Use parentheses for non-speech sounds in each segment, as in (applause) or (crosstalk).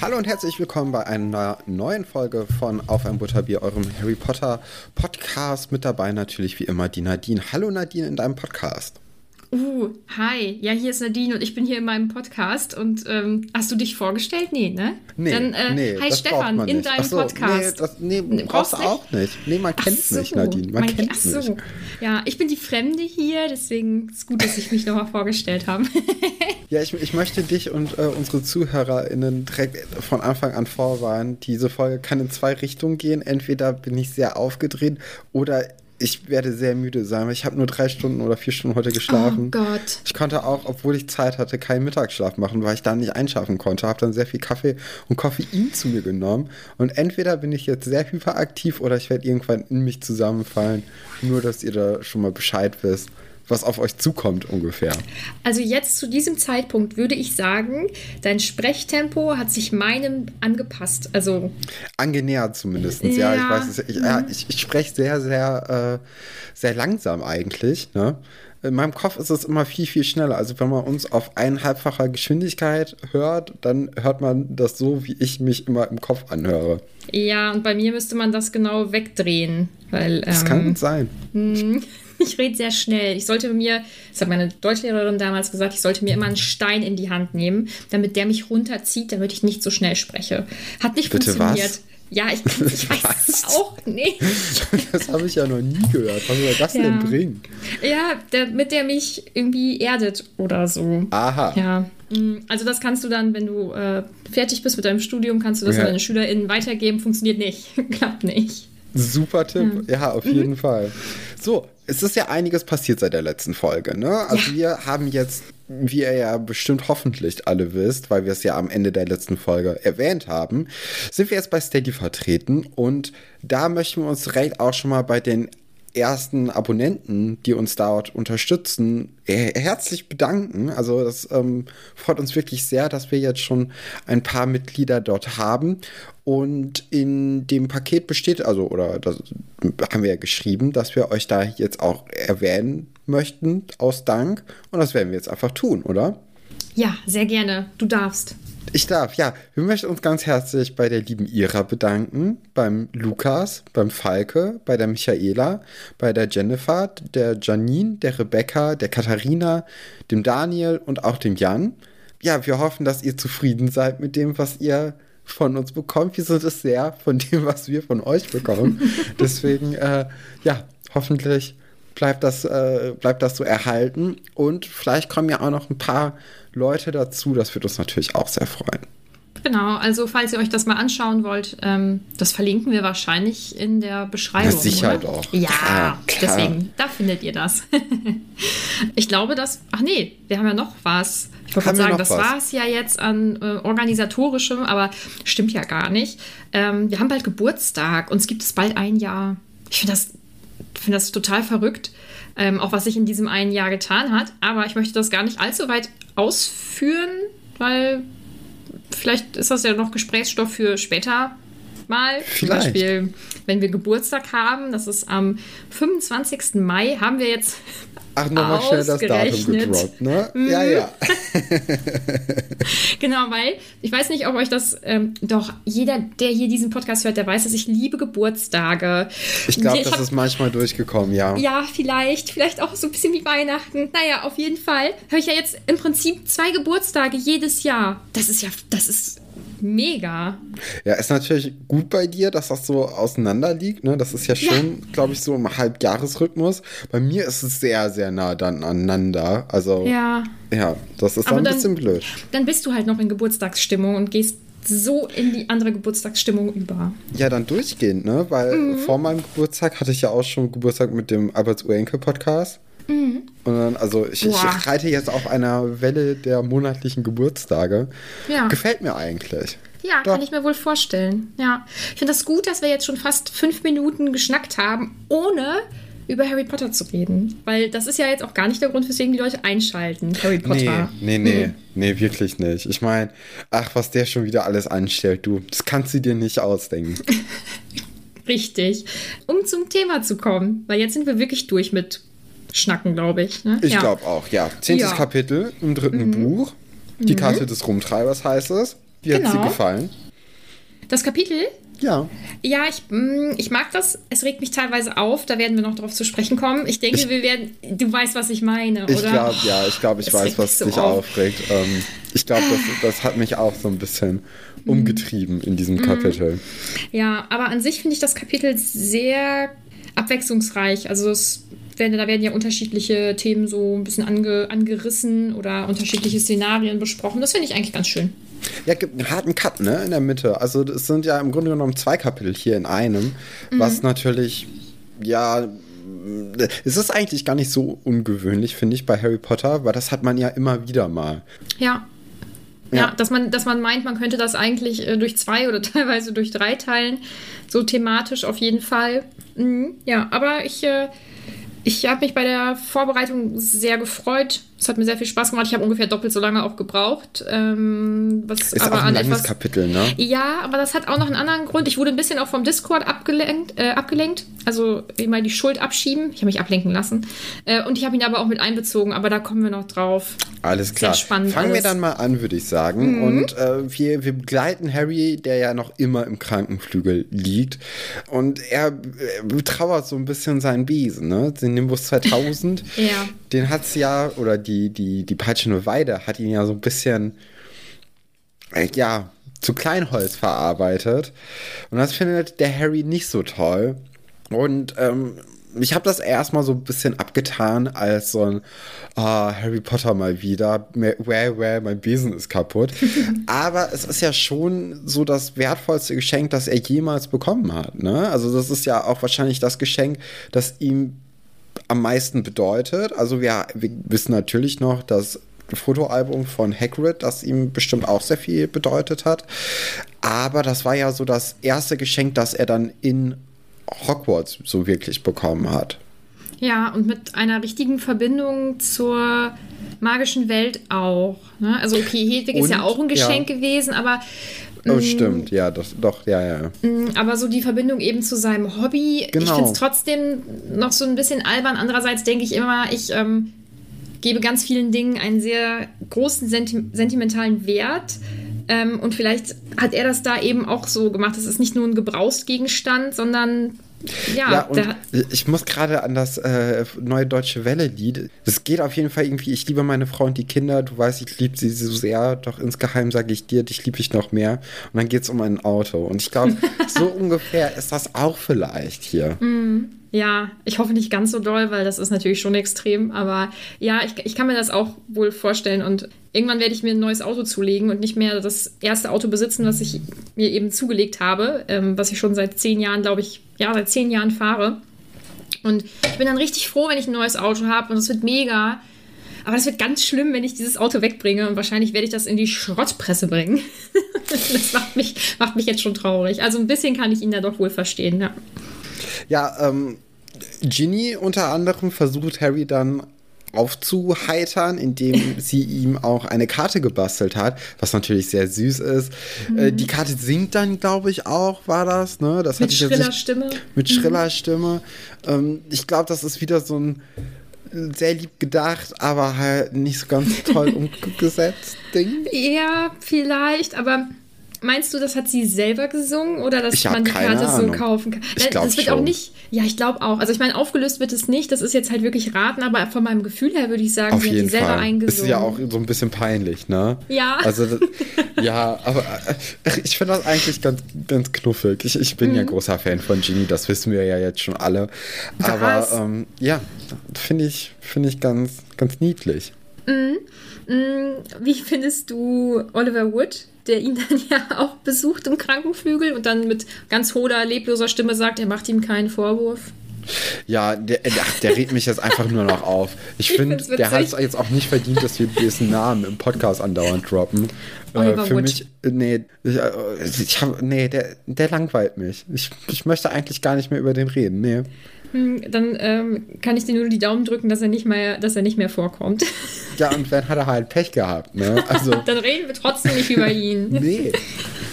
Hallo und herzlich willkommen bei einer neuen Folge von Auf ein Butterbier, eurem Harry Potter Podcast. Mit dabei natürlich wie immer die Nadine. Hallo Nadine in deinem Podcast. Uh, hi. Ja, hier ist Nadine und ich bin hier in meinem Podcast. Und ähm, hast du dich vorgestellt? Nee, ne? Nee, Dann, äh, nee, hi Stefan, in deinem so, Podcast. Nee, das, nee, Nee, brauchst du auch nicht. Nee, man kennt so, mich, Nadine. Man mein- kennt ach so. mich. Ja, ich bin die Fremde hier, deswegen ist gut, dass ich mich nochmal vorgestellt habe. (laughs) Ja, ich, ich möchte dich und äh, unsere ZuhörerInnen direkt von Anfang an vorwarnen. Diese Folge kann in zwei Richtungen gehen. Entweder bin ich sehr aufgedreht oder ich werde sehr müde sein, weil ich habe nur drei Stunden oder vier Stunden heute geschlafen. Oh Gott. Ich konnte auch, obwohl ich Zeit hatte, keinen Mittagsschlaf machen, weil ich da nicht einschlafen konnte. Habe dann sehr viel Kaffee und Koffein zu mir genommen. Und entweder bin ich jetzt sehr hyperaktiv oder ich werde irgendwann in mich zusammenfallen. Nur, dass ihr da schon mal Bescheid wisst, was auf euch zukommt ungefähr. Also jetzt zu diesem Zeitpunkt würde ich sagen, dein Sprechtempo hat sich meinem angepasst. Also Angenähert zumindest. Ja, ich Ja. weiß es. Ich, ja, ich, ich spreche sehr, sehr, äh, sehr langsam eigentlich. Ne? In meinem Kopf ist es immer viel, viel schneller. Also wenn man uns auf eineinhalbfacher Geschwindigkeit hört, dann hört man das so, wie ich mich immer im Kopf anhöre. ja, und bei mir müsste man das genau wegdrehen, weil Das ähm, kann gut sein. (laughs) Ich rede sehr schnell. Ich sollte mir, das hat meine Deutschlehrerin damals gesagt, ich sollte mir immer einen Stein in die Hand nehmen, damit der mich runterzieht, damit ich nicht so schnell spreche. Hat nicht Bitte funktioniert. was? Ja, ich, ich (laughs) weiß es auch nicht. (laughs) Das habe ich ja noch nie gehört. Was soll das Ja. denn bringen? Ja, damit der mich irgendwie erdet oder so. Aha. Ja, mm, also das kannst du dann, wenn du äh, fertig bist mit deinem Studium, kannst du das Ja. an deine SchülerInnen weitergeben. Funktioniert nicht. Klappt nicht. Super Tipp. Ja, auf jeden Fall. So, es ist ja einiges passiert seit der letzten Folge. Ne? Also wir haben jetzt, wie ihr ja bestimmt hoffentlich alle wisst, weil wir es ja am Ende der letzten Folge erwähnt haben, sind wir jetzt bei Steady vertreten und da möchten wir uns direkt auch schon mal bei den ersten Abonnenten, die uns dort unterstützen, her- herzlich bedanken. Also das ähm, freut uns wirklich sehr, dass wir jetzt schon ein paar Mitglieder dort haben. Und in dem Paket besteht, also, oder das haben wir ja geschrieben, dass wir euch da jetzt auch erwähnen möchten, aus Dank. Und das werden wir jetzt einfach tun, oder? Ja, sehr gerne. Du darfst. Ich darf, ja. Wir möchten uns ganz herzlich bei der lieben Ira bedanken, beim Lukas, beim Falke, bei der Michaela, bei der Jennifer, der Janine, der Rebecca, der Katharina, dem Daniel und auch dem Jan. Ja, wir hoffen, dass ihr zufrieden seid mit dem, was ihr von uns bekommt. Wir sind es sehr von dem, was wir von euch bekommen. (laughs) Deswegen, äh, ja, hoffentlich bleibt das, äh, bleibt das so erhalten. Und vielleicht kommen ja auch noch ein paar Leute dazu. Das würde uns natürlich auch sehr freuen. Genau, also falls ihr euch das mal anschauen wollt, ähm, das verlinken wir wahrscheinlich in der Beschreibung. Ja, sicher oder? doch. Ja, Klar, klar. deswegen, da findet ihr das. (laughs) ich glaube, dass. Ach nee, wir haben ja noch was. Ich wollte sagen, das war es ja jetzt an äh, organisatorischem, aber stimmt ja gar nicht. Ähm, wir haben bald Geburtstag und es gibt es bald ein Jahr. Ich finde das, finde das total verrückt, ähm, auch was sich in diesem einen Jahr getan hat. Aber ich möchte das gar nicht allzu weit ausführen, weil vielleicht ist das ja noch Gesprächsstoff für später mal. Zum Vielleicht. Beispiel, wenn wir Geburtstag haben, das ist am 25. Mai, haben wir jetzt Ach, nochmal schnell das Datum gedroppt, ne? Ja, ja. (laughs) Genau, weil ich weiß nicht, ob euch das, ähm, doch jeder, der hier diesen Podcast hört, der weiß, dass ich liebe Geburtstage. Ich glaube, das hab- ist manchmal durchgekommen, ja. Ja, vielleicht, vielleicht auch so ein bisschen wie Weihnachten. Naja, auf jeden Fall habe ich ja jetzt im Prinzip zwei Geburtstage jedes Jahr. Das ist ja, das ist mega. Ja, ist natürlich gut bei dir, dass das so auseinander liegt. Ne? Das ist ja schon, glaube ich, so im Halbjahresrhythmus. Bei mir ist es sehr, sehr nah dann aneinander. Also, ja, Ja, das ist dann ein bisschen blöd. dann bist du halt noch in Geburtstagsstimmung und gehst so in die andere Geburtstagsstimmung über. Ja, dann durchgehend, ne? Weil Mhm. vor meinem Geburtstag hatte ich ja auch schon Geburtstag mit dem Alberts Urenkel-Podcast. Und dann, also ich, ich Mhm. Boah. reite jetzt auf einer Welle der monatlichen Geburtstage. Ja. Gefällt mir eigentlich. Ja, Doch. kann ich mir wohl vorstellen. Ja. Ich finde das gut, dass wir jetzt schon fast fünf Minuten geschnackt haben, ohne über Harry Potter zu reden. Weil das ist ja jetzt auch gar nicht der Grund, weswegen die Leute einschalten. Harry Potter. Nee, nee, nee, nee, wirklich nicht. Ich meine, ach, was der schon wieder alles anstellt, du, das kannst du dir nicht ausdenken. (laughs) Richtig. Um zum Thema zu kommen, weil jetzt sind wir wirklich durch mit Schnacken, glaube ich. Ne? Ich Ja. glaube auch, ja. Zehntes Ja. Mhm. Kapitel im dritten Buch. Die Karte des Rumtreibers heißt es. Wie hat sie Genau. gefallen? Das Kapitel, Ja. ja, ich, mm, ich mag das. Es regt mich teilweise auf. Da werden wir noch drauf zu sprechen kommen. Ich denke, Ich- wir werden. Du weißt, was ich meine, Ich oder? glaube, ja, ich glaube, ich Es weiß, was so dich auf. aufregt. Ähm, ich glaube, das, das hat mich auch so ein bisschen Mhm. umgetrieben in diesem Kapitel. Ja, aber an sich finde ich das Kapitel sehr abwechslungsreich. Also es werden, da werden ja unterschiedliche Themen so ein bisschen ange, angerissen oder unterschiedliche Szenarien besprochen. Das finde ich eigentlich ganz schön. Ja, gibt einen harten Cut, ne, in der Mitte. Also es sind ja im Grunde genommen zwei Kapitel hier in einem, Mhm. was natürlich, ja, es ist eigentlich gar nicht so ungewöhnlich, finde ich, bei Harry Potter, weil das hat man ja immer wieder mal. Ja. Ja, Ja. dass, man, dass man meint, man könnte das eigentlich äh, durch zwei oder (laughs) teilweise durch drei teilen. So thematisch auf jeden Fall. Mhm, ja, aber ich, äh, ich habe mich bei der Vorbereitung sehr gefreut. Es hat mir sehr viel Spaß gemacht. Ich habe ungefähr doppelt so lange auch gebraucht. Ähm, was Ist aber auch ein an langes Kapitel, ne? Ja, aber das hat auch noch einen anderen Grund. Ich wurde ein bisschen auch vom Discord abgelenkt. Äh, abgelenkt. Also mal die Schuld abschieben. Ich habe mich ablenken lassen. Äh, und ich habe ihn aber auch mit einbezogen. Aber da kommen wir noch drauf. Alles klar. Sehr spannend Fangen wir alles. Mhm. dann mal an, würde ich sagen. Und äh, wir, wir begleiten Harry, der ja noch immer im Krankenflügel liegt. Und er betrauert so ein bisschen seinen Besen, ne? Den Nimbus 2000. Ja. Den hat's ja, oder die, die, die peitschende Weide hat ihn ja so ein bisschen, äh, ja, zu Kleinholz verarbeitet. Und das findet der Harry nicht so toll. Und ähm, ich habe das erstmal so ein bisschen abgetan als so ein ah, Harry Potter mal wieder. Where, where, mein Besen ist kaputt. (laughs) Aber es ist ja schon so das wertvollste Geschenk, das er jemals bekommen hat. Ne? Also das ist ja auch wahrscheinlich das Geschenk, das ihm am meisten bedeutet. Also wir, wir wissen natürlich noch, dass Fotoalbum von Hagrid, das ihm bestimmt auch sehr viel bedeutet hat. Aber das war ja so das erste Geschenk, das er dann in Hogwarts so wirklich bekommen hat. Ja, und mit einer richtigen Verbindung zur magischen Welt auch. Ne? Also, okay, Hedwig ist ja Und, auch ein Geschenk ja. gewesen, aber, Oh, stimmt, ja, das, doch, ja, ja. mh, aber so die Verbindung eben zu seinem Hobby. Ich Genau. finde es trotzdem noch so ein bisschen albern. Andererseits denke ich immer, ich ähm, gebe ganz vielen Dingen einen sehr großen senti sentimentalen Wert. Ähm, und vielleicht hat er das da eben auch so gemacht. Das ist nicht nur ein Gebrauchsgegenstand, sondern ja, Ja, und ich muss gerade an das äh, neue Deutsche Welle-Lied. Es geht auf jeden Fall irgendwie, ich liebe meine Frau und die Kinder, du weißt, ich liebe sie so sehr, doch insgeheim sage ich dir, dich liebe ich noch mehr. Und dann geht es um ein Auto. Und ich glaube, (laughs) so ungefähr ist das auch vielleicht hier. Ja, ich hoffe nicht ganz so doll, weil das ist natürlich schon extrem. Aber ja, ich, ich kann mir das auch wohl vorstellen. Und irgendwann werde ich mir ein neues Auto zulegen und nicht mehr das erste Auto besitzen, was ich mir eben zugelegt habe, ähm, was ich schon seit zehn Jahren, glaube ich, ja, seit zehn Jahren fahre. Und ich bin dann richtig froh, wenn ich ein neues Auto habe und es wird mega. Aber das wird ganz schlimm, wenn ich dieses Auto wegbringe und wahrscheinlich werde ich das in die Schrottpresse bringen. (laughs) das macht mich, macht mich jetzt schon traurig. Also ein bisschen kann ich ihn da doch wohl verstehen, ja. Ja, ähm, Ginny unter anderem versucht Harry dann aufzuheitern, indem (laughs) sie ihm auch eine Karte gebastelt hat, was natürlich sehr süß ist. Mhm. Äh, die Karte singt dann, glaube ich, auch, war das, ne? Das mit schriller Stimme. Mit schriller mhm. Stimme. Ähm, ich glaube, das ist wieder so ein sehr lieb gedacht, aber halt nicht so ganz toll (laughs) umgesetzt Ding. Ja, vielleicht, aber Meinst du, das hat sie selber gesungen oder dass man die Karte Ahnung. so kaufen kann? Ich das wird schon. auch nicht. Ja, ich glaube auch. Also ich meine, aufgelöst wird es nicht. Das ist jetzt halt wirklich raten, aber von meinem Gefühl her würde ich sagen, Auf sie jeden hat die selber Fall. eingesungen. Ist ja auch so ein bisschen peinlich, ne? Ja. Also (laughs) ja, aber äh, ich finde das eigentlich ganz, ganz knuffig. Ich, ich bin mhm. ja großer Fan von Genie, das wissen wir ja jetzt schon alle. Aber ähm, ja, finde ich, finde ich ganz, ganz niedlich. Mhm. Mhm. Wie findest du Oliver Wood? der ihn (laughs) dann ja auch besucht im Krankenflügel und dann mit ganz hoher, lebloser Stimme sagt, er macht ihm keinen Vorwurf. Ja, der, der, der regt mich jetzt einfach nur noch auf. Ich, ich finde, der hat es jetzt auch nicht verdient, dass wir diesen Namen im Podcast andauernd droppen. Äh, für Wood. mich, nee, ich, äh, ich hab, nee der, der langweilt mich. Ich, ich möchte eigentlich gar nicht mehr über den reden, nee. Hm, dann ähm, kann ich dir nur die Daumen drücken, dass er nicht mehr, dass er nicht mehr vorkommt. Ja, und dann hat er halt Pech gehabt, ne? (laughs) Also, dann reden wir trotzdem nicht über ihn. nee.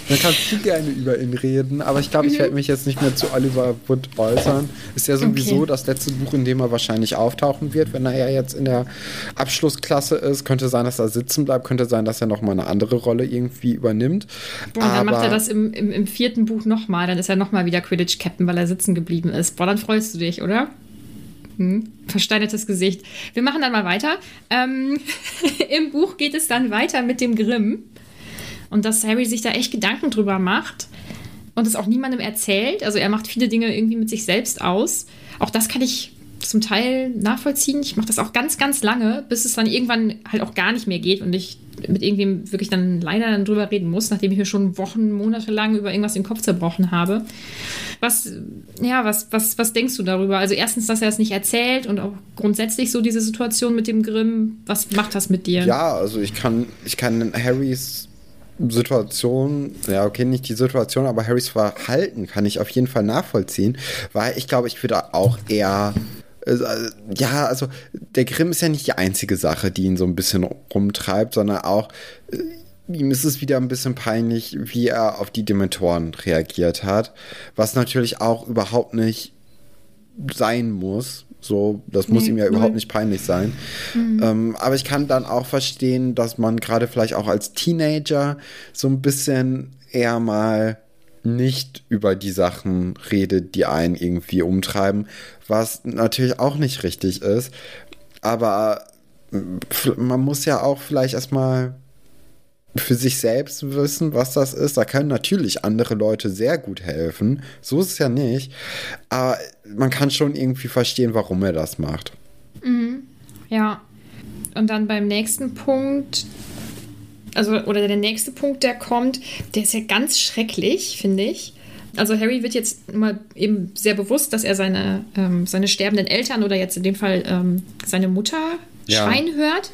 Dann kannst du gerne über ihn reden, aber ich glaube, ich werde mich jetzt nicht mehr zu Oliver Wood äußern. Ist ja sowieso okay. das letzte Buch, in dem er wahrscheinlich auftauchen wird, wenn er ja jetzt in der Abschlussklasse ist. Könnte sein, dass er sitzen bleibt, könnte sein, dass er nochmal eine andere Rolle irgendwie übernimmt. Boah, aber dann macht er das im, im, im vierten Buch nochmal, dann ist er nochmal wieder Quidditch-Captain, weil er sitzen geblieben ist. Boah, dann freust du dich, oder? Hm, versteinertes Gesicht. Wir machen dann mal weiter. Ähm, (laughs) Im Buch geht es dann weiter mit dem Grimm. Und dass Harry sich da echt Gedanken drüber macht und es auch niemandem erzählt. Also er macht viele Dinge irgendwie mit sich selbst aus. Auch das kann ich zum Teil nachvollziehen. Ich mache das auch ganz, ganz lange, bis es dann irgendwann halt auch gar nicht mehr geht und ich mit irgendwem wirklich dann leider dann drüber reden muss, nachdem ich mir schon Wochen, Monate lang über irgendwas den Kopf zerbrochen habe. Was, ja, was, was, was denkst du darüber? Also erstens, dass er es nicht erzählt und auch grundsätzlich so diese Situation mit dem Grimm. Was macht das mit dir? Ja, also ich kann, ich kann Harrys Situation, ja, okay, nicht die Situation, aber Harrys Verhalten kann ich auf jeden Fall nachvollziehen, weil ich glaube, ich würde auch eher äh, ja, also der Grimm ist ja nicht die einzige Sache, die ihn so ein bisschen rumtreibt, sondern auch äh, ihm ist es wieder ein bisschen peinlich, wie er auf die Dementoren reagiert hat, was natürlich auch überhaupt nicht sein muss. So, das muss nee, ihm ja nee. überhaupt nicht peinlich sein. Mhm. Ähm, aber ich kann dann auch verstehen, dass man gerade vielleicht auch als Teenager so ein bisschen eher mal nicht über die Sachen redet, die einen irgendwie umtreiben, was natürlich auch nicht richtig ist. Aber man muss ja auch vielleicht erstmal für sich selbst wissen, was das ist. Da können natürlich andere Leute sehr gut helfen. So ist es ja nicht. Aber man kann schon irgendwie verstehen, warum er das macht. Mhm. Ja. Und dann beim nächsten Punkt, also, oder der nächste Punkt, der kommt, der ist ja ganz schrecklich, finde ich. Also Harry wird jetzt mal eben sehr bewusst, dass er seine, ähm, seine sterbenden Eltern oder jetzt in dem Fall ähm, seine Mutter ja. schreien hört.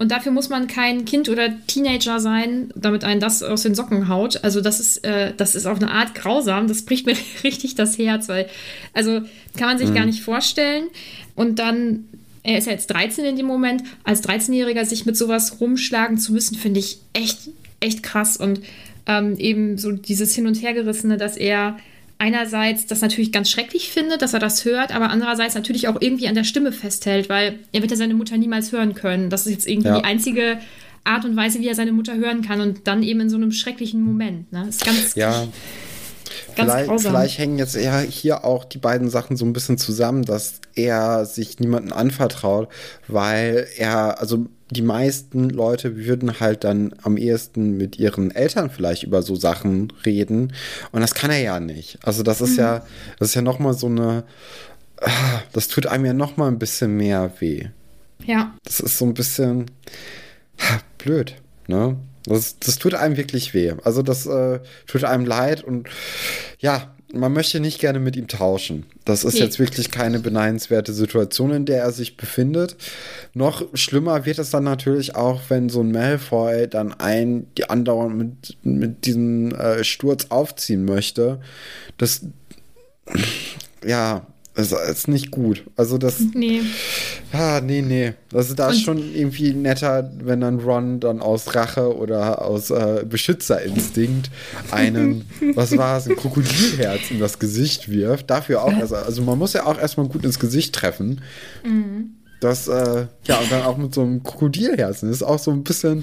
Und dafür muss man kein Kind oder Teenager sein, damit einen das aus den Socken haut. Also das ist, äh, das ist auf eine Art grausam. Das bricht mir (laughs) richtig das Herz, weil, also kann man sich mhm. gar nicht vorstellen. Und dann er ist ja jetzt 13 in dem Moment, als 13-Jähriger sich mit sowas rumschlagen zu müssen, finde ich echt, echt krass. Und ähm, eben so dieses Hin- und Hergerissene, dass er einerseits das natürlich ganz schrecklich findet, dass er das hört, aber andererseits natürlich auch irgendwie an der Stimme festhält, weil er wird ja seine Mutter niemals hören können. Das ist jetzt irgendwie ja. die einzige Art und Weise, wie er seine Mutter hören kann und dann eben in so einem schrecklichen Moment. Ne? Das ist ganz, ja. Vielleicht, vielleicht, hängen jetzt eher hier auch die beiden Sachen so ein bisschen zusammen, dass er sich niemanden anvertraut, weil er, also die meisten Leute würden halt dann am ehesten mit ihren Eltern vielleicht über so Sachen reden und das kann er ja nicht. Also das ist mhm. ja, das ist ja nochmal so eine das tut einem ja noch mal ein bisschen mehr weh. Ja. Das ist so ein bisschen blöd, ne? Das, das tut einem wirklich weh. Also das äh, tut einem leid und ja, man möchte nicht gerne mit ihm tauschen. Das ist Nee. jetzt wirklich keine beneidenswerte Situation, in der er sich befindet. Noch schlimmer wird es dann natürlich auch, wenn so ein Malfoy dann ein, die andauernd mit, mit diesem äh, Sturz aufziehen möchte. Das, ja, das ist nicht gut. Also das, (laughs) Nee. Ah, nee, nee. Das ist da Und- schon irgendwie netter, wenn dann Ron dann aus Rache oder aus äh, Beschützerinstinkt einen, (laughs) was war es, ein Krokodilherz in das Gesicht wirft. Dafür auch, also, also man muss ja auch erstmal gut ins Gesicht treffen. Das, äh, ja, und dann auch mit so einem Krokodilherzen. Das ist auch so ein bisschen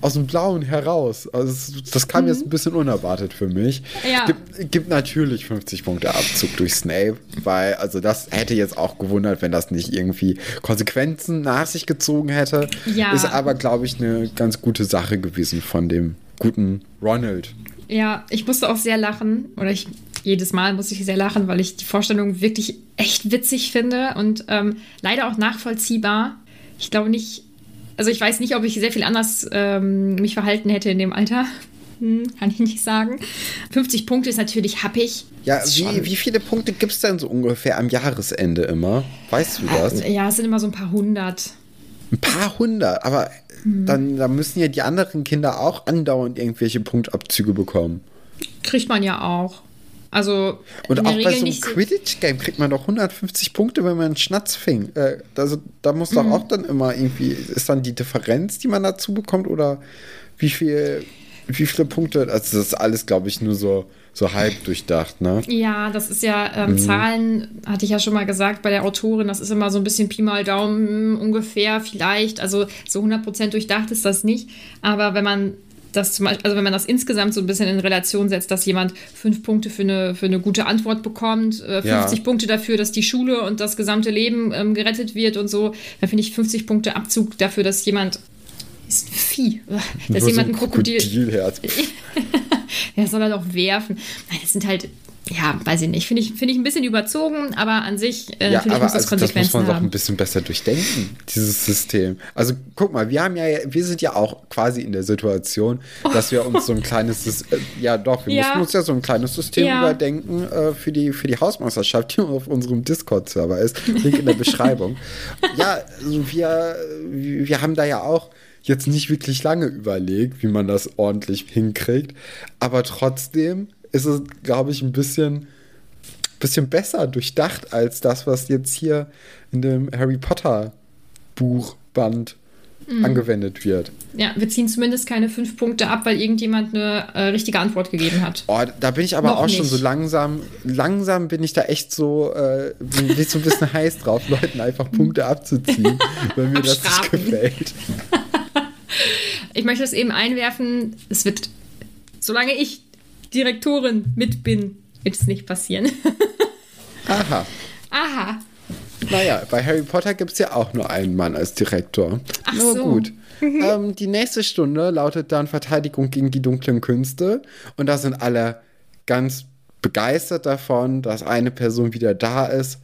aus dem Blauen heraus. Also das, kam jetzt ein bisschen unerwartet für mich. Ja. Gibt, gibt natürlich 50 Punkte Abzug durch Snape, weil, also das hätte jetzt auch gewundert, wenn das nicht irgendwie Konsequenzen nach sich gezogen hätte. Ja. Ist aber, glaube ich, eine ganz gute Sache gewesen von dem guten Ronald. Ja, ich musste auch sehr lachen. Oder ich jedes Mal musste ich sehr lachen, weil ich die Vorstellung wirklich echt witzig finde und ähm, leider auch nachvollziehbar. Ich glaube nicht, also ich weiß nicht, ob ich sehr viel anders ähm, mich verhalten hätte in dem Alter. (laughs) Hm, kann ich nicht sagen. 50 Punkte ist natürlich happig. Ja, wie, wie viele Punkte gibt es denn so ungefähr am Jahresende immer? Weißt du das? Ja, es sind immer so ein paar hundert. Ein paar hundert, aber Mhm. dann, dann müssen ja die anderen Kinder auch andauernd irgendwelche Punktabzüge bekommen. Kriegt man ja auch. Also Und auch der bei Regel so einem Quidditch-Game kriegt man doch 150 Punkte, wenn man einen Schnatz fing. Äh, also da muss Mhm. doch auch dann immer irgendwie, ist dann die Differenz, die man dazu bekommt oder wie viel, wie viele Punkte? Also das ist alles, glaube ich, nur so, so halb durchdacht, ne? Ja, das ist ja, Mhm. ähm, Zahlen, hatte ich ja schon mal gesagt bei der Autorin, das ist immer so ein bisschen Pi mal Daumen ungefähr, vielleicht. Also so 100% durchdacht ist das nicht. Aber wenn man das zum Beispiel, also wenn man das insgesamt so ein bisschen in Relation setzt, dass jemand fünf Punkte für eine, für eine gute Antwort bekommt, äh, 50 Ja. Punkte dafür, dass die Schule und das gesamte Leben ähm, gerettet wird und so, dann finde ich 50 Punkte Abzug dafür, dass jemand ist ein Vieh, (laughs) dass Nur so jemand ein Krokodil, Krokodilherz. (laughs) ja, soll er doch werfen. Nein, das sind halt, ja, weiß ich nicht. Finde ich, finde ich ein bisschen überzogen, aber an sich, äh, Ja, aber muss das also, das muss man doch ein haben. bisschen besser durchdenken, dieses System. Also guck mal, wir haben ja, wir sind ja auch quasi in der Situation, dass wir uns so ein kleines, äh, ja doch, wir Ja. mussten uns ja so ein kleines System Ja. überdenken äh, für, die, für die Hausmeisterschaft, die auf unserem Discord-Server ist. Link in der (laughs) Beschreibung. ja, also wir, wir haben da ja auch jetzt nicht wirklich lange überlegt, wie man das ordentlich hinkriegt, aber trotzdem ist es, glaube ich, ein bisschen bisschen besser durchdacht als das, was jetzt hier in dem Harry Potter Buchband Mhm. angewendet wird. Ja, wir ziehen zumindest keine fünf Punkte ab, weil irgendjemand eine äh, richtige Antwort gegeben hat. Oh, da bin ich aber Noch auch schon nicht. so langsam, langsam bin ich da echt so, äh, bin ich so ein bisschen (laughs) heiß drauf, Leuten einfach Punkte abzuziehen, (laughs) wenn mir das nicht gefällt. (laughs) Ich möchte das eben einwerfen. Es wird, solange ich Direktorin mit bin, wird es nicht passieren. (laughs) Aha. Aha. Naja, bei Harry Potter gibt es ja auch nur einen Mann als Direktor. Ach Nur so. gut. (laughs) ähm, die nächste Stunde lautet dann Verteidigung gegen die dunklen Künste. Und da sind alle ganz begeistert davon, dass eine Person wieder da ist.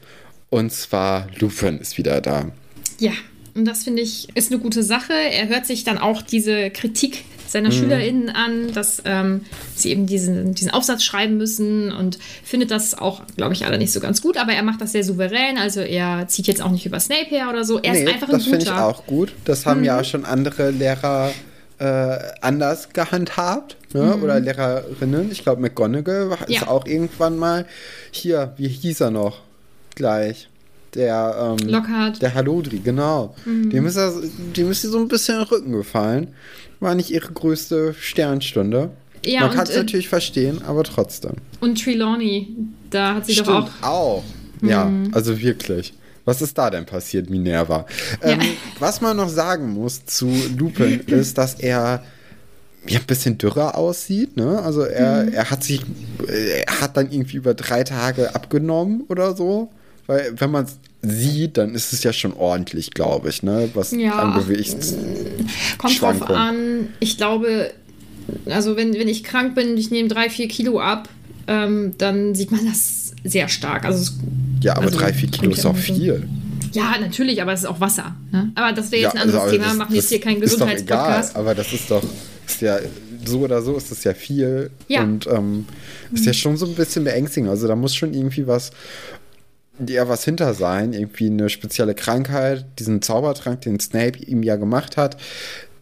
Und zwar Lupin ist wieder da. Ja, und das finde ich ist eine gute Sache. Er hört sich dann auch diese Kritik seiner Mhm. SchülerInnen an, dass ähm, sie eben diesen, diesen Aufsatz schreiben müssen und findet das auch, glaube ich, alle nicht so ganz gut, aber er macht das sehr souverän. Also er zieht jetzt auch nicht über Snape her oder so. Er ist einfach ein das finde ich guter. Mhm. auch gut. Das haben ja auch schon andere Lehrer äh, anders gehandhabt. Ne? Oder Lehrerinnen. Ich glaube, McGonagall war- ist Mhm. Ja. auch irgendwann mal hier, wie hieß er noch? Gleich. Der, ähm, Lockhart. Der Halodri, genau. Mhm. Dem, ist dem ist sie so ein bisschen in den Rücken gefallen. War nicht ihre größte Sternstunde. Ja, Man kann es äh, natürlich verstehen, aber trotzdem. Und Trelawney, da hat sie Stimmt, doch auch. auch. Ja, also wirklich. Was ist da denn passiert, Minerva? Ähm, Ja. Was man noch sagen muss zu Lupin (laughs) ist, dass er ja, ein bisschen dürrer aussieht. Ne? Also er, er hat sich, er hat dann irgendwie über drei Tage abgenommen oder so. Weil wenn man es sieht, dann ist es ja schon ordentlich, glaube ich, ne? Was Ja. an Gewichts. Kommt drauf an. Ich glaube, also wenn, wenn ich krank bin, ich nehme drei, vier Kilo ab, ähm, dann sieht man das sehr stark. Also Ja, aber also, drei, vier Kilo ist auch viel. Ja, natürlich, aber es ist auch Wasser. Ne? Aber das wäre jetzt ja, ein anderes also, Thema. Wir machen jetzt hier keinen Gesundheitspodcast. Aber das ist doch, ist ja, so oder so ist das ja viel. Ja. Und ähm, ist ja schon so ein bisschen beängstigend. Also da muss schon irgendwie was, ja, was hinter sein. Irgendwie eine spezielle Krankheit, diesen Zaubertrank, den Snape ihm ja gemacht hat.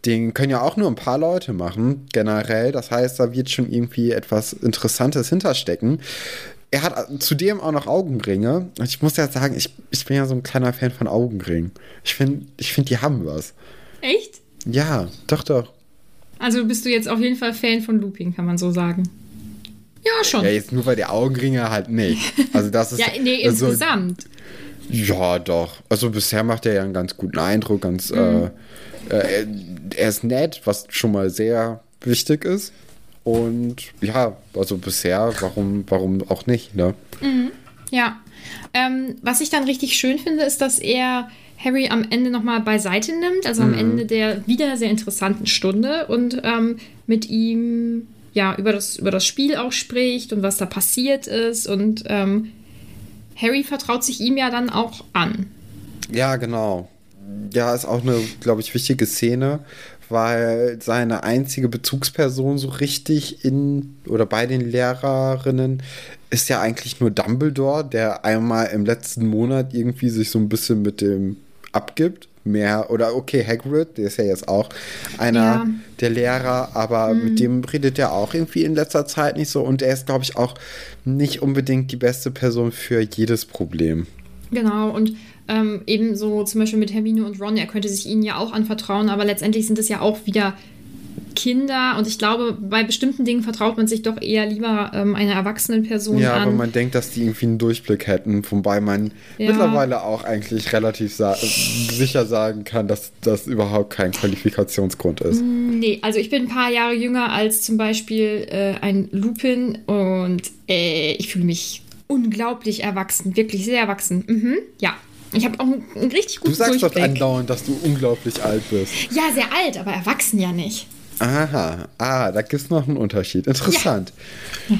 Den können ja auch nur ein paar Leute machen, generell. Das heißt, da wird schon irgendwie etwas Interessantes hinterstecken er hat zudem auch noch Augenringe. Und ich muss ja sagen, ich, ich bin ja so ein kleiner Fan von Augenringen. Ich finde, ich find, die haben was. Echt? Ja, doch, doch. Also bist du jetzt auf jeden Fall Fan von Looping, kann man so sagen. Ja, schon. Ja, jetzt nur weil der Augenringe halt nicht. Also das (laughs) ist. ja, nee, also, insgesamt. Ja, doch. Also bisher macht er ja einen ganz guten Eindruck, ganz. Mhm. Äh, äh, er ist nett, was schon mal sehr wichtig ist. Und ja, also bisher, warum, warum auch nicht, ne? Mhm. Ja. Ähm, was ich dann richtig schön finde, ist, dass er Harry am Ende nochmal beiseite nimmt, also am mhm. Ende der wieder sehr interessanten Stunde und ähm, mit ihm ja über das, über das Spiel auch spricht und was da passiert ist. Und ähm, Harry vertraut sich ihm ja dann auch an. Ja, genau. Ja, ist auch eine, glaube ich, wichtige Szene, weil seine einzige Bezugsperson so richtig in oder bei den Lehrerinnen ist ja eigentlich nur Dumbledore, der einmal im letzten Monat irgendwie sich so ein bisschen mit dem abgibt. Mehr oder okay, Hagrid, der ist ja jetzt auch einer ja. der Lehrer, aber mhm. mit dem redet er auch irgendwie in letzter Zeit nicht so und er ist, glaube ich, auch nicht unbedingt die beste Person für jedes Problem. Genau, und ähm, ebenso zum Beispiel mit Hermine und Ron, er könnte sich ihnen ja auch anvertrauen, aber letztendlich sind es ja auch wieder Kinder und ich glaube, bei bestimmten Dingen vertraut man sich doch eher lieber ähm, einer erwachsenen Person ja, an. Ja, aber man denkt, dass die irgendwie einen Durchblick hätten, wobei man ja. mittlerweile auch eigentlich relativ sa sicher sagen kann, dass das überhaupt kein Qualifikationsgrund ist. Mm, nee, also ich bin ein paar Jahre jünger als zum Beispiel äh, ein Lupin und äh, ich fühle mich unglaublich erwachsen, wirklich sehr erwachsen. Mhm, ja, ich habe auch einen, einen, richtig guten Du sagst Durchblick. doch andauernd, dass du unglaublich alt bist. Ja, sehr alt, aber erwachsen ja nicht. Aha, ah, da gibt es noch einen Unterschied. Interessant. Ja,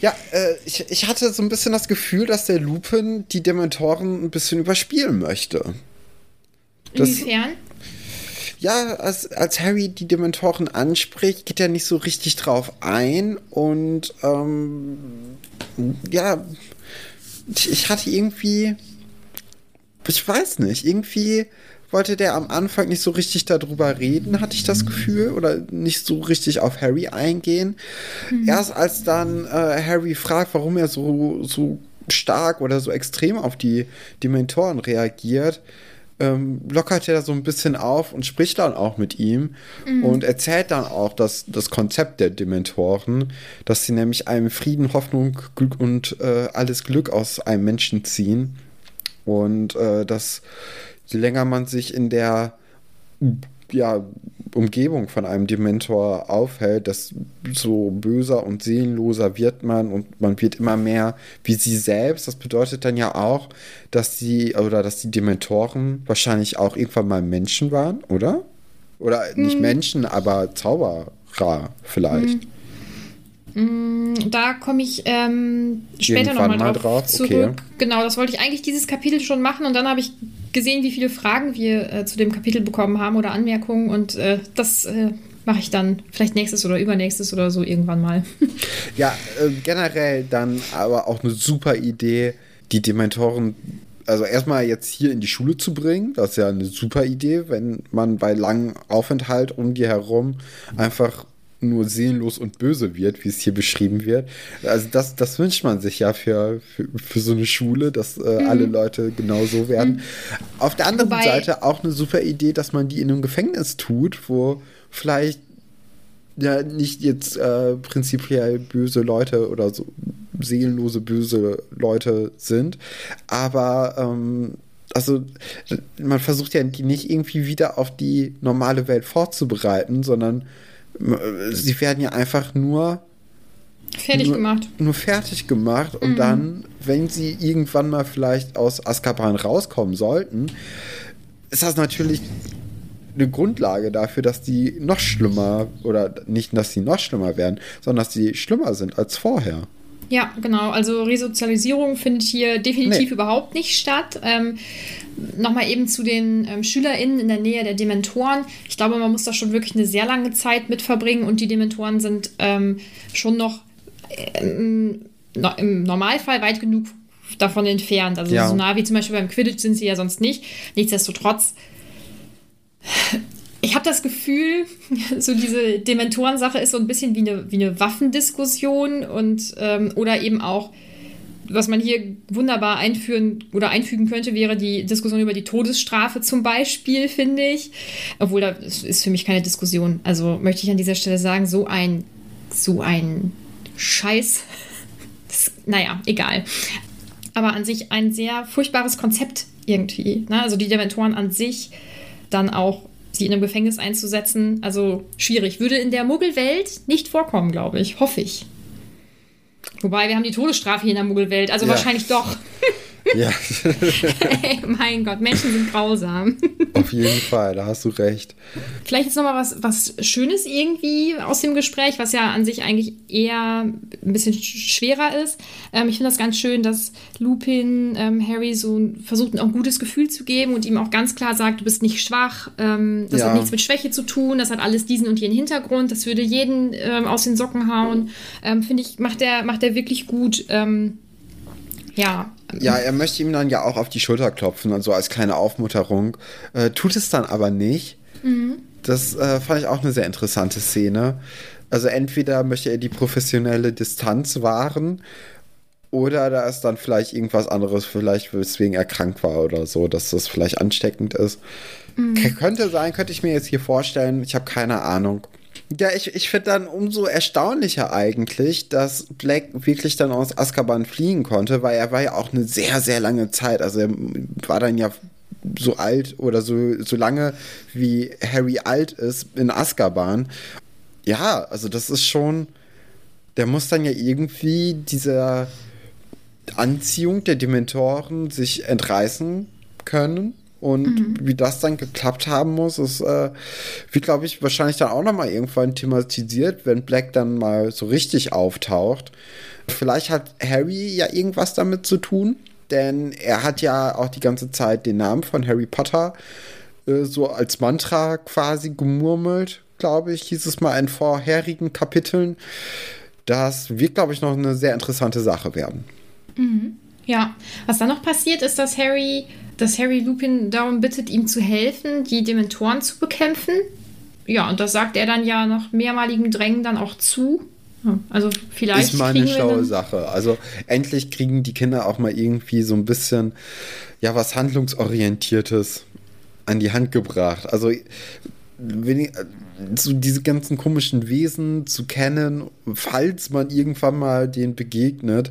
ja äh, ich, ich hatte so ein bisschen das Gefühl, dass der Lupin die Dementoren ein bisschen überspielen möchte. Das, Inwiefern? Ja, als, als Harry die Dementoren anspricht, geht er nicht so richtig drauf ein und ähm, ja, ich, ich hatte irgendwie ich weiß nicht, irgendwie wollte der am Anfang nicht so richtig darüber reden, hatte ich das Gefühl, oder nicht so richtig auf Harry eingehen. Mhm. Erst als dann äh, Harry fragt, warum er so, so stark oder so extrem auf die Dementoren reagiert, ähm, lockert er da so ein bisschen auf und spricht dann auch mit ihm mhm. und erzählt dann auch das, das Konzept der Dementoren, dass sie nämlich einem Frieden, Hoffnung Glück und äh, alles Glück aus einem Menschen ziehen und äh, dass je länger man sich in der ja, Umgebung von einem Dementor aufhält, desto böser und seelenloser wird man und man wird immer mehr wie sie selbst. Das bedeutet dann ja auch, dass sie oder dass die Dementoren wahrscheinlich auch irgendwann mal Menschen waren, oder? Oder nicht hm. Menschen, aber Zauberer vielleicht. Hm. Da komme ich ähm, später nochmal drauf, drauf zurück. Okay. Genau, das wollte ich eigentlich dieses Kapitel schon machen und dann habe ich gesehen, wie viele Fragen wir äh, zu dem Kapitel bekommen haben oder Anmerkungen und äh, das äh, mache ich dann vielleicht nächstes oder übernächstes oder so irgendwann mal. (laughs) ja, äh, generell dann aber auch eine super Idee, die Dementoren also erstmal jetzt hier in die Schule zu bringen, das ist ja eine super Idee, wenn man bei langem Aufenthalt um die herum einfach nur seelenlos und böse wird, wie es hier beschrieben wird. Also das, das wünscht man sich ja für, für, für so eine Schule, dass äh, mhm. alle Leute genau so werden. Mhm. Auf der anderen Wobei, Seite auch eine super Idee, dass man die in einem Gefängnis tut, wo vielleicht ja nicht jetzt äh, prinzipiell böse Leute oder so seelenlose böse Leute sind, aber ähm, also man versucht ja die nicht irgendwie wieder auf die normale Welt vorzubereiten, sondern sie werden ja einfach nur fertig nur, gemacht. Nur fertig gemacht und mhm. dann, wenn sie irgendwann mal vielleicht aus Azkaban rauskommen sollten, ist das natürlich eine Grundlage dafür, dass die noch schlimmer oder nicht, dass sie noch schlimmer werden, sondern dass sie schlimmer sind als vorher. Ja, genau. Also Resozialisierung findet hier definitiv nee. überhaupt nicht statt. Ähm, Nochmal eben zu den ähm, SchülerInnen in der Nähe der Dementoren. Ich glaube, man muss da schon wirklich eine sehr lange Zeit mit verbringen und die Dementoren sind ähm, schon noch ähm, im Normalfall weit genug davon entfernt. Also ja. so nah wie zum Beispiel beim Quidditch sind sie ja sonst nicht. Nichtsdestotrotz ich habe das Gefühl, (laughs) so diese Dementoren-Sache ist so ein bisschen wie eine, wie eine Waffendiskussion und ähm, oder eben auch, was man hier wunderbar einführen oder einfügen könnte, wäre die Diskussion über die Todesstrafe zum Beispiel, finde ich. Obwohl, das ist für mich keine Diskussion. Also möchte ich an dieser Stelle sagen, so ein, so ein Scheiß. (laughs) Das, naja, egal. Aber an sich ein sehr furchtbares Konzept irgendwie. Ne? Also die Dementoren an sich dann auch sie in einem Gefängnis einzusetzen. Also schwierig. Würde in der Muggelwelt nicht vorkommen, glaube ich. Hoffe ich. Wobei, wir haben die Todesstrafe hier in der Muggelwelt. Also ja. wahrscheinlich doch. (laughs) Ja. (laughs) hey, mein Gott, Menschen sind grausam. Auf jeden Fall, da hast du recht. Vielleicht jetzt nochmal was, was Schönes irgendwie aus dem Gespräch, was ja an sich eigentlich eher ein bisschen schwerer ist. Ähm, ich finde das ganz schön, dass Lupin ähm, Harry so versucht, ein gutes Gefühl zu geben und ihm auch ganz klar sagt, du bist nicht schwach, ähm, das ja. hat nichts mit Schwäche zu tun, das hat alles diesen und jenen Hintergrund, das würde jeden ähm, aus den Socken hauen. Ähm, finde ich, macht er macht wirklich gut. Ähm, ja. Ja, er möchte ihm dann ja auch auf die Schulter klopfen und so als kleine Aufmutterung. Äh, tut es dann aber nicht. Mhm. Das äh, fand ich auch eine sehr interessante Szene. Also entweder möchte er die professionelle Distanz wahren oder da ist dann vielleicht irgendwas anderes, vielleicht weswegen er krank war oder so, dass das vielleicht ansteckend ist. Mhm. Könnte sein, könnte ich mir jetzt hier vorstellen. Ich habe keine Ahnung. Ja, ich, ich finde dann umso erstaunlicher eigentlich, dass Black wirklich dann aus Azkaban fliehen konnte, weil er war ja auch eine sehr, sehr lange Zeit. Also er war dann ja so alt oder so, so lange wie Harry alt ist in Azkaban. Ja, also das ist schon, der muss dann ja irgendwie dieser Anziehung der Dementoren sich entreißen können. Und mhm. wie das dann geklappt haben muss, ist, äh, wird, glaube ich, wahrscheinlich dann auch nochmal irgendwann thematisiert, wenn Black dann mal so richtig auftaucht. Vielleicht hat Harry ja irgendwas damit zu tun, denn er hat ja auch die ganze Zeit den Namen von Harry Potter äh, so als Mantra quasi gemurmelt, glaube ich, hieß es mal in vorherigen Kapiteln. Das wird, glaube ich, noch eine sehr interessante Sache werden. Mhm. Ja, was dann noch passiert, ist, dass Harry dass Harry Lupin darum bittet, ihm zu helfen, die Dementoren zu bekämpfen. Ja, und das sagt er dann ja nach mehrmaligem Drängen dann auch zu. Also vielleicht. Ist mal eine schlaue Sache. Also endlich kriegen die Kinder auch mal irgendwie so ein bisschen, ja, was Handlungsorientiertes an die Hand gebracht. Also wenig, so diese ganzen komischen Wesen zu kennen, falls man irgendwann mal denen begegnet,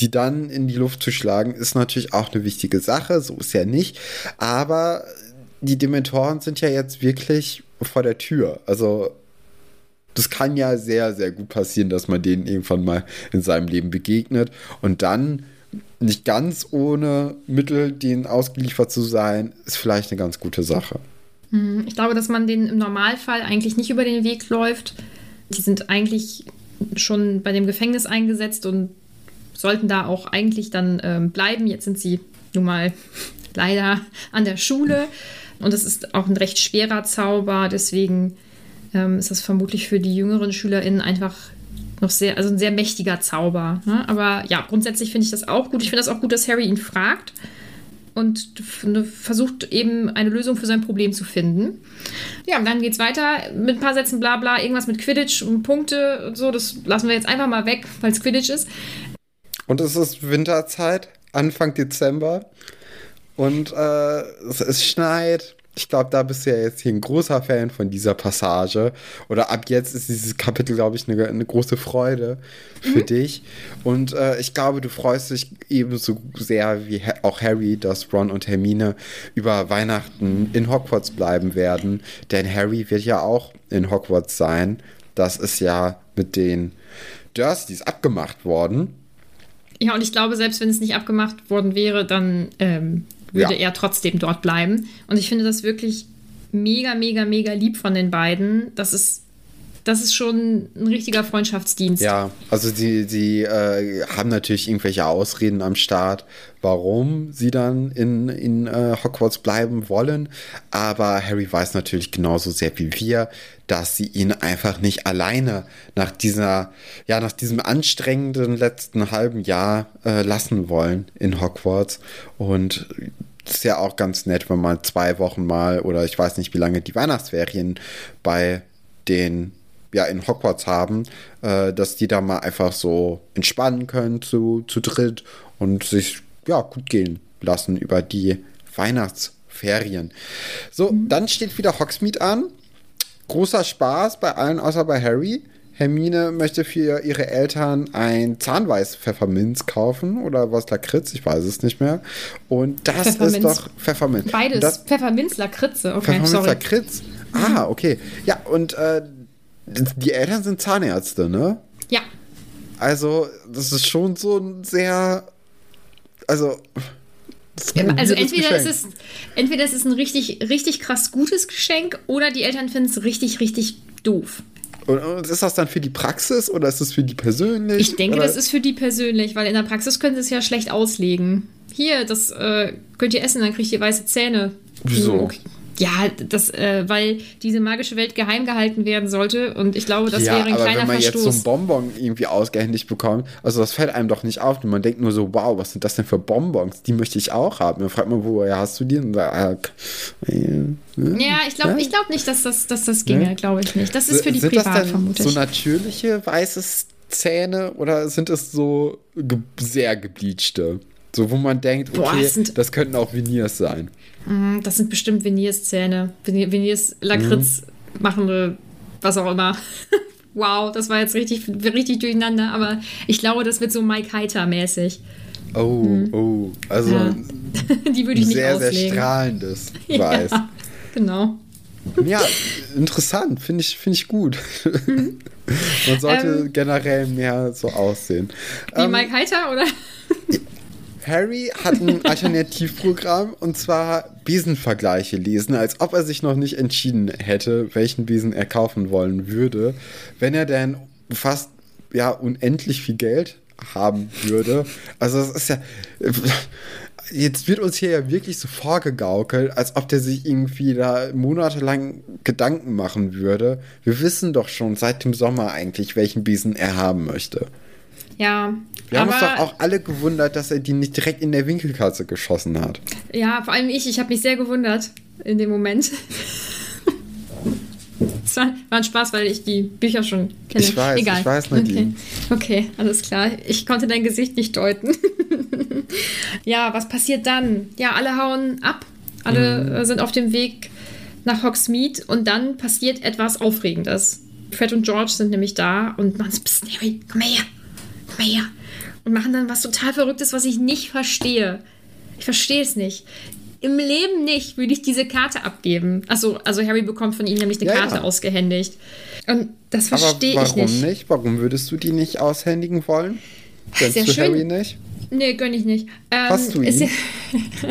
die dann in die Luft zu schlagen, ist natürlich auch eine wichtige Sache, so ist ja nicht. Aber die Dementoren sind ja jetzt wirklich vor der Tür. Also das kann ja sehr, sehr gut passieren, dass man denen irgendwann mal in seinem Leben begegnet und dann nicht ganz ohne Mittel denen ausgeliefert zu sein, ist vielleicht eine ganz gute Sache. Hm, ich glaube, dass man denen im Normalfall eigentlich nicht über den Weg läuft. Die sind eigentlich schon bei dem Gefängnis eingesetzt und sollten da auch eigentlich dann ähm, bleiben. Jetzt sind sie nun mal (laughs) leider an der Schule und es ist auch ein recht schwerer Zauber. Deswegen ähm, ist das vermutlich für die jüngeren SchülerInnen einfach noch sehr, also ein sehr mächtiger Zauber. Ne? Aber ja, grundsätzlich finde ich das auch gut. Ich finde das auch gut, dass Harry ihn fragt und versucht eben eine Lösung für sein Problem zu finden. Ja, und dann geht es weiter mit ein paar Sätzen bla bla, irgendwas mit Quidditch und Punkte und so. Das lassen wir jetzt einfach mal weg, weil es Quidditch ist. Und es ist Winterzeit, Anfang Dezember. Und äh, es, es schneit. Ich glaube, da bist du ja jetzt hier ein großer Fan von dieser Passage. Oder ab jetzt ist dieses Kapitel, glaube ich, eine, eine, große Freude für mhm. dich. Und äh, ich glaube, du freust dich ebenso sehr wie auch Harry, dass Ron und Hermine über Weihnachten in Hogwarts bleiben werden. Denn Harry wird ja auch in Hogwarts sein. Das ist ja mit den Dursleys abgemacht worden. Ja, und ich glaube, selbst wenn es nicht abgemacht worden wäre, dann ähm, würde ja. er trotzdem dort bleiben. Und ich finde das wirklich mega, mega, mega lieb von den beiden. Das ist das ist schon ein richtiger Freundschaftsdienst. Ja, also sie, sie äh, haben natürlich irgendwelche Ausreden am Start, warum sie dann in, in äh, Hogwarts bleiben wollen. Aber Harry weiß natürlich genauso sehr wie wir, dass sie ihn einfach nicht alleine nach dieser, ja, nach diesem anstrengenden letzten halben Jahr äh, lassen wollen in Hogwarts. Und ist ja auch ganz nett, wenn man zwei Wochen mal oder ich weiß nicht, wie lange die Weihnachtsferien bei den ja in Hogwarts haben, äh, dass die da mal einfach so entspannen können zu, zu dritt und sich ja gut gehen lassen über die Weihnachtsferien. So, mhm. dann steht wieder Hogsmeade an. Großer Spaß bei allen außer bei Harry. Hermine möchte für ihre Eltern ein Zahnweiß-Pfefferminz kaufen oder was Lakritz, ich weiß es nicht mehr. Und das ist doch Pfefferminz. Beides. Das, Pfefferminz, Lakritze. Okay, Pfefferminz. Lakritz. Ah, okay. Ja, und äh, die Eltern sind Zahnärzte, ne? Ja. Also, das ist schon so ein sehr. Also. Also entweder ist, es, entweder ist es ein richtig, richtig krass gutes Geschenk oder die Eltern finden es richtig, richtig doof. Und ist das dann für die Praxis oder ist es für die persönlich? Ich denke, oder? das ist für die persönlich, weil in der Praxis können sie es ja schlecht auslegen. Hier, das äh, könnt ihr essen, dann kriegt ihr weiße Zähne. Wieso? Okay. Ja, das, äh, weil diese magische Welt geheim gehalten werden sollte und ich glaube, das ja, wäre ein aber kleiner wenn man Verstoß. jetzt so ein Bonbon irgendwie ausgehändigt bekommt, also das fällt einem doch nicht auf. Und man denkt nur so, wow, was sind das denn für Bonbons? Die möchte ich auch haben. Dann fragt man, woher hast du die? Und sagt, äh, äh, ja, ich glaube ja? ich glaub nicht, dass das, dass das ginge, Ja? glaube ich nicht. Das ist für die sind privat das denn vermutlich. so natürliche weiße Zähne oder sind es so ge sehr gebleachte? So, wo man denkt, Boah, okay, das sind- das könnten auch Veneers sein. Mm, Das sind bestimmt Veneers-Zähne. Vene- Veneers, Lakritz, Mhm. machende, was auch immer. (laughs) wow, das war jetzt richtig, richtig durcheinander, aber ich glaube, das wird so Mike Heiter-mäßig. Oh, oh. Also Mhm. Ja. (laughs) Die würde ich nicht sehr, sehr auslegen. strahlendes (laughs) Weiß. Ja, genau. Ja, interessant, finde ich, find ich gut. Man sollte Ähm. generell mehr so aussehen. Wie Ähm, Mike Heiter, oder? Harry hat ein (laughs) Alternativprogramm und zwar Besenvergleiche lesen, als ob er sich noch nicht entschieden hätte, welchen Besen er kaufen wollen würde. Wenn er denn fast ja unendlich viel Geld haben würde. Also das ist ja jetzt wird uns hier ja wirklich so vorgegaukelt, als ob der sich irgendwie da monatelang Gedanken machen würde. Wir wissen doch schon seit dem Sommer eigentlich, welchen Besen er haben möchte. Ja. Wir haben uns doch auch alle gewundert, dass er die nicht direkt in der Winkelkatze geschossen hat. Ja, vor allem ich. Ich habe mich sehr gewundert in dem Moment. (laughs) Es war, war ein Spaß, weil ich die Bücher schon kenne. Ich weiß, Egal. ich weiß, okay. Nadine. okay, alles klar. Ich konnte dein Gesicht nicht deuten. (laughs) ja, was passiert dann? Ja, alle hauen ab. Alle Mhm. sind auf dem Weg nach Hogsmeade und dann passiert etwas Aufregendes. Fred und George sind nämlich da und machen so, Psst, Harry, komm mal her, mal her. Und machen dann was total Verrücktes, was ich nicht verstehe. Ich verstehe es nicht. Im Leben nicht würde ich diese Karte abgeben. Achso, also Harry bekommt von ihnen nämlich eine Ja, Karte ja. ausgehändigt. Und das verstehe ich warum nicht. nicht. Warum würdest du die nicht aushändigen wollen? Gönnst Sehr du schön. Harry nicht? Nee, gönn ich nicht. Ähm, Hast du ihn? Ja, (laughs)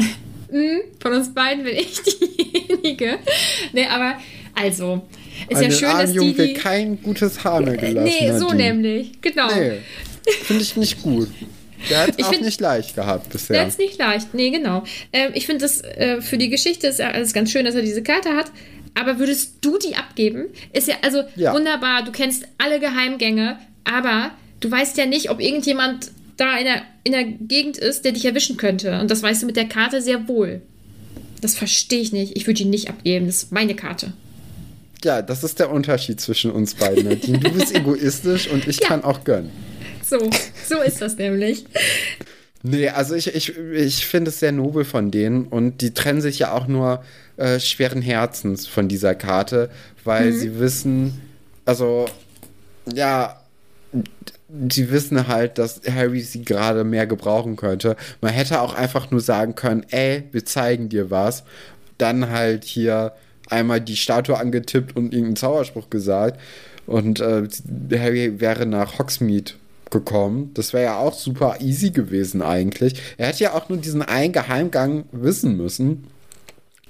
Hm, von uns beiden bin ich (laughs) diejenige. Nee, aber also, ist An ja schön, dass die. die kein gutes Haar mehr gelassen. nee, so Nadine. nämlich. Genau. Nee, finde ich nicht gut. Der hat es auch find- nicht leicht gehabt Der bisher. ist nicht leicht. Nee, genau. Ähm, ich finde das äh, für die Geschichte ist alles ganz schön, dass er diese Karte hat. Aber würdest du die abgeben? Ist ja also Ja. wunderbar. Du kennst alle Geheimgänge, aber du weißt ja nicht, ob irgendjemand da in der, in der Gegend ist, der dich erwischen könnte. Und das weißt du mit der Karte sehr wohl. Das verstehe ich nicht. Ich würde die nicht abgeben. Das ist meine Karte. Ja, das ist der Unterschied zwischen uns beiden, Nadine. Du bist (laughs) egoistisch und ich Ja. kann auch gönnen. So, so ist das nämlich. Nee, also ich, ich, ich finde es sehr nobel von denen und die trennen sich ja auch nur äh, schweren Herzens von dieser Karte, weil sie wissen, also ja, sie wissen halt, dass Harry sie gerade mehr gebrauchen könnte. Man hätte auch einfach nur sagen können, ey, wir zeigen dir was. Dann halt hier einmal die Statue angetippt und irgendeinen Zauberspruch gesagt. Und äh, Harry wäre nach Hogsmeade gekommen. Das wäre ja auch super easy gewesen eigentlich. Er hätte ja auch nur diesen einen Geheimgang wissen müssen.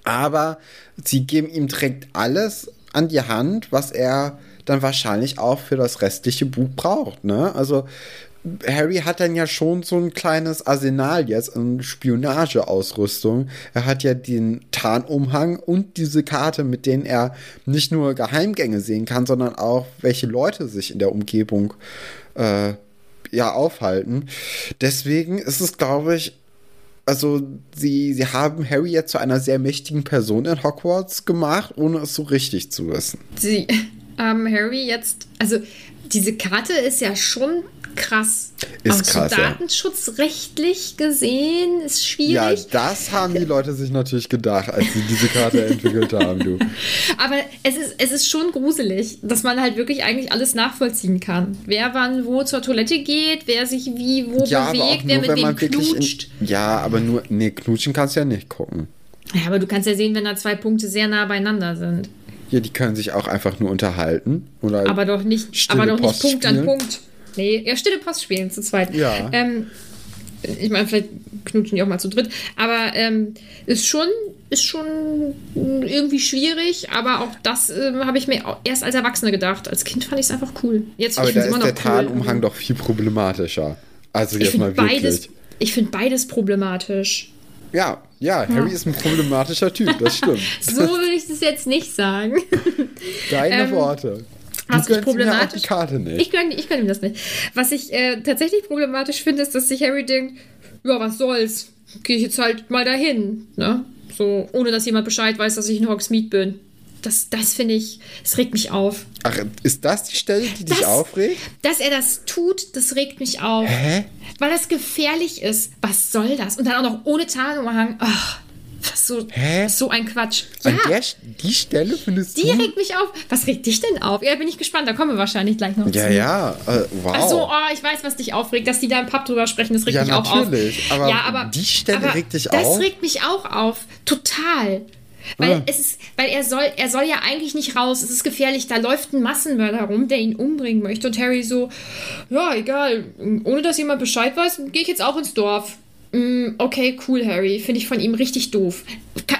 Aber sie geben ihm direkt alles an die Hand, was er dann wahrscheinlich auch für das restliche Buch braucht. Ne? Also Harry hat dann ja schon so ein kleines Arsenal jetzt an Spionageausrüstung. Er hat ja den Tarnumhang und diese Karte, mit denen er nicht nur Geheimgänge sehen kann, sondern auch, welche Leute sich in der Umgebung äh, ja aufhalten. Deswegen ist es, glaube ich, also sie, sie haben Harry jetzt zu einer sehr mächtigen Person in Hogwarts gemacht, ohne es so richtig zu wissen. Sie haben Harry jetzt, also diese Karte ist ja schon krass. Ist Auch krass, so ja. datenschutzrechtlich gesehen ist schwierig. Ja, das haben die Leute sich natürlich gedacht, als sie diese Karte entwickelt haben, du. (laughs) Aber es ist, es ist schon gruselig, dass man halt wirklich eigentlich alles nachvollziehen kann. Wer wann wo zur Toilette geht, wer sich wie wo Ja, bewegt, wer nur, mit wenn wem knutscht. in, Ja, aber nur, nee, knutschen kannst du ja nicht gucken. Ja, aber du kannst ja sehen, wenn da zwei Punkte sehr nah beieinander sind. Ja, die können sich auch einfach nur unterhalten. Oder Aber doch nicht, aber doch nicht Punkt an spielen. Punkt. Nee, ja, stille Post spielen zu zweit. Ja. Ähm, ich meine, vielleicht knutschen die auch mal zu dritt. Aber ähm, ist schon, ist schon irgendwie schwierig. Aber auch das ähm, habe ich mir erst als Erwachsene gedacht. Als Kind fand ich es einfach cool. Jetzt Aber ich da ist immer der noch cool. Tarnumhang doch viel problematischer. Also Ich jetzt mal wirklich. beides, ich finde beides problematisch. Ja, ja, Harry ist ein problematischer Typ, das stimmt. (laughs) So würde ich das jetzt nicht sagen. Deine (laughs) Ähm, Worte. Was du ich problematisch. die Karte nicht. Ich gönne ich gönn ihm das nicht. Was ich äh, tatsächlich problematisch finde, ist, dass sich Harry denkt, ja, was soll's? Gehe ich jetzt halt mal dahin. Ne? So, ohne dass jemand Bescheid weiß, dass ich in Hogsmeade bin. Das, das finde ich, es regt mich auf. Ach, ist das die Stelle, die dich Das- aufregt? Dass er das tut, das regt mich auf. Hä? Weil das gefährlich ist. Was soll das? Und dann auch noch ohne Tarnumhang. Ach, was so, Hä? so ein Quatsch. An Ja, der, die Stelle findest die du? regt mich auf. Was regt dich denn auf? Ja, bin ich gespannt. Da kommen wir wahrscheinlich gleich noch ja, zu. ja, äh, wow. Ach so, oh, ich weiß, was dich aufregt, dass die da im Pub drüber sprechen, das regt Ja, mich auch auf. aber ja, aber die Stelle aber regt dich das auf? regt mich auch auf, total. Weil Ah. es ist, weil er soll, er soll ja eigentlich nicht raus. Es ist gefährlich. Da läuft ein Massenmörder rum, der ihn umbringen möchte. Und Harry so, ja, egal. Ohne dass jemand Bescheid weiß, gehe ich jetzt auch ins Dorf. Mm, Okay, cool, Harry. Finde ich von ihm richtig doof.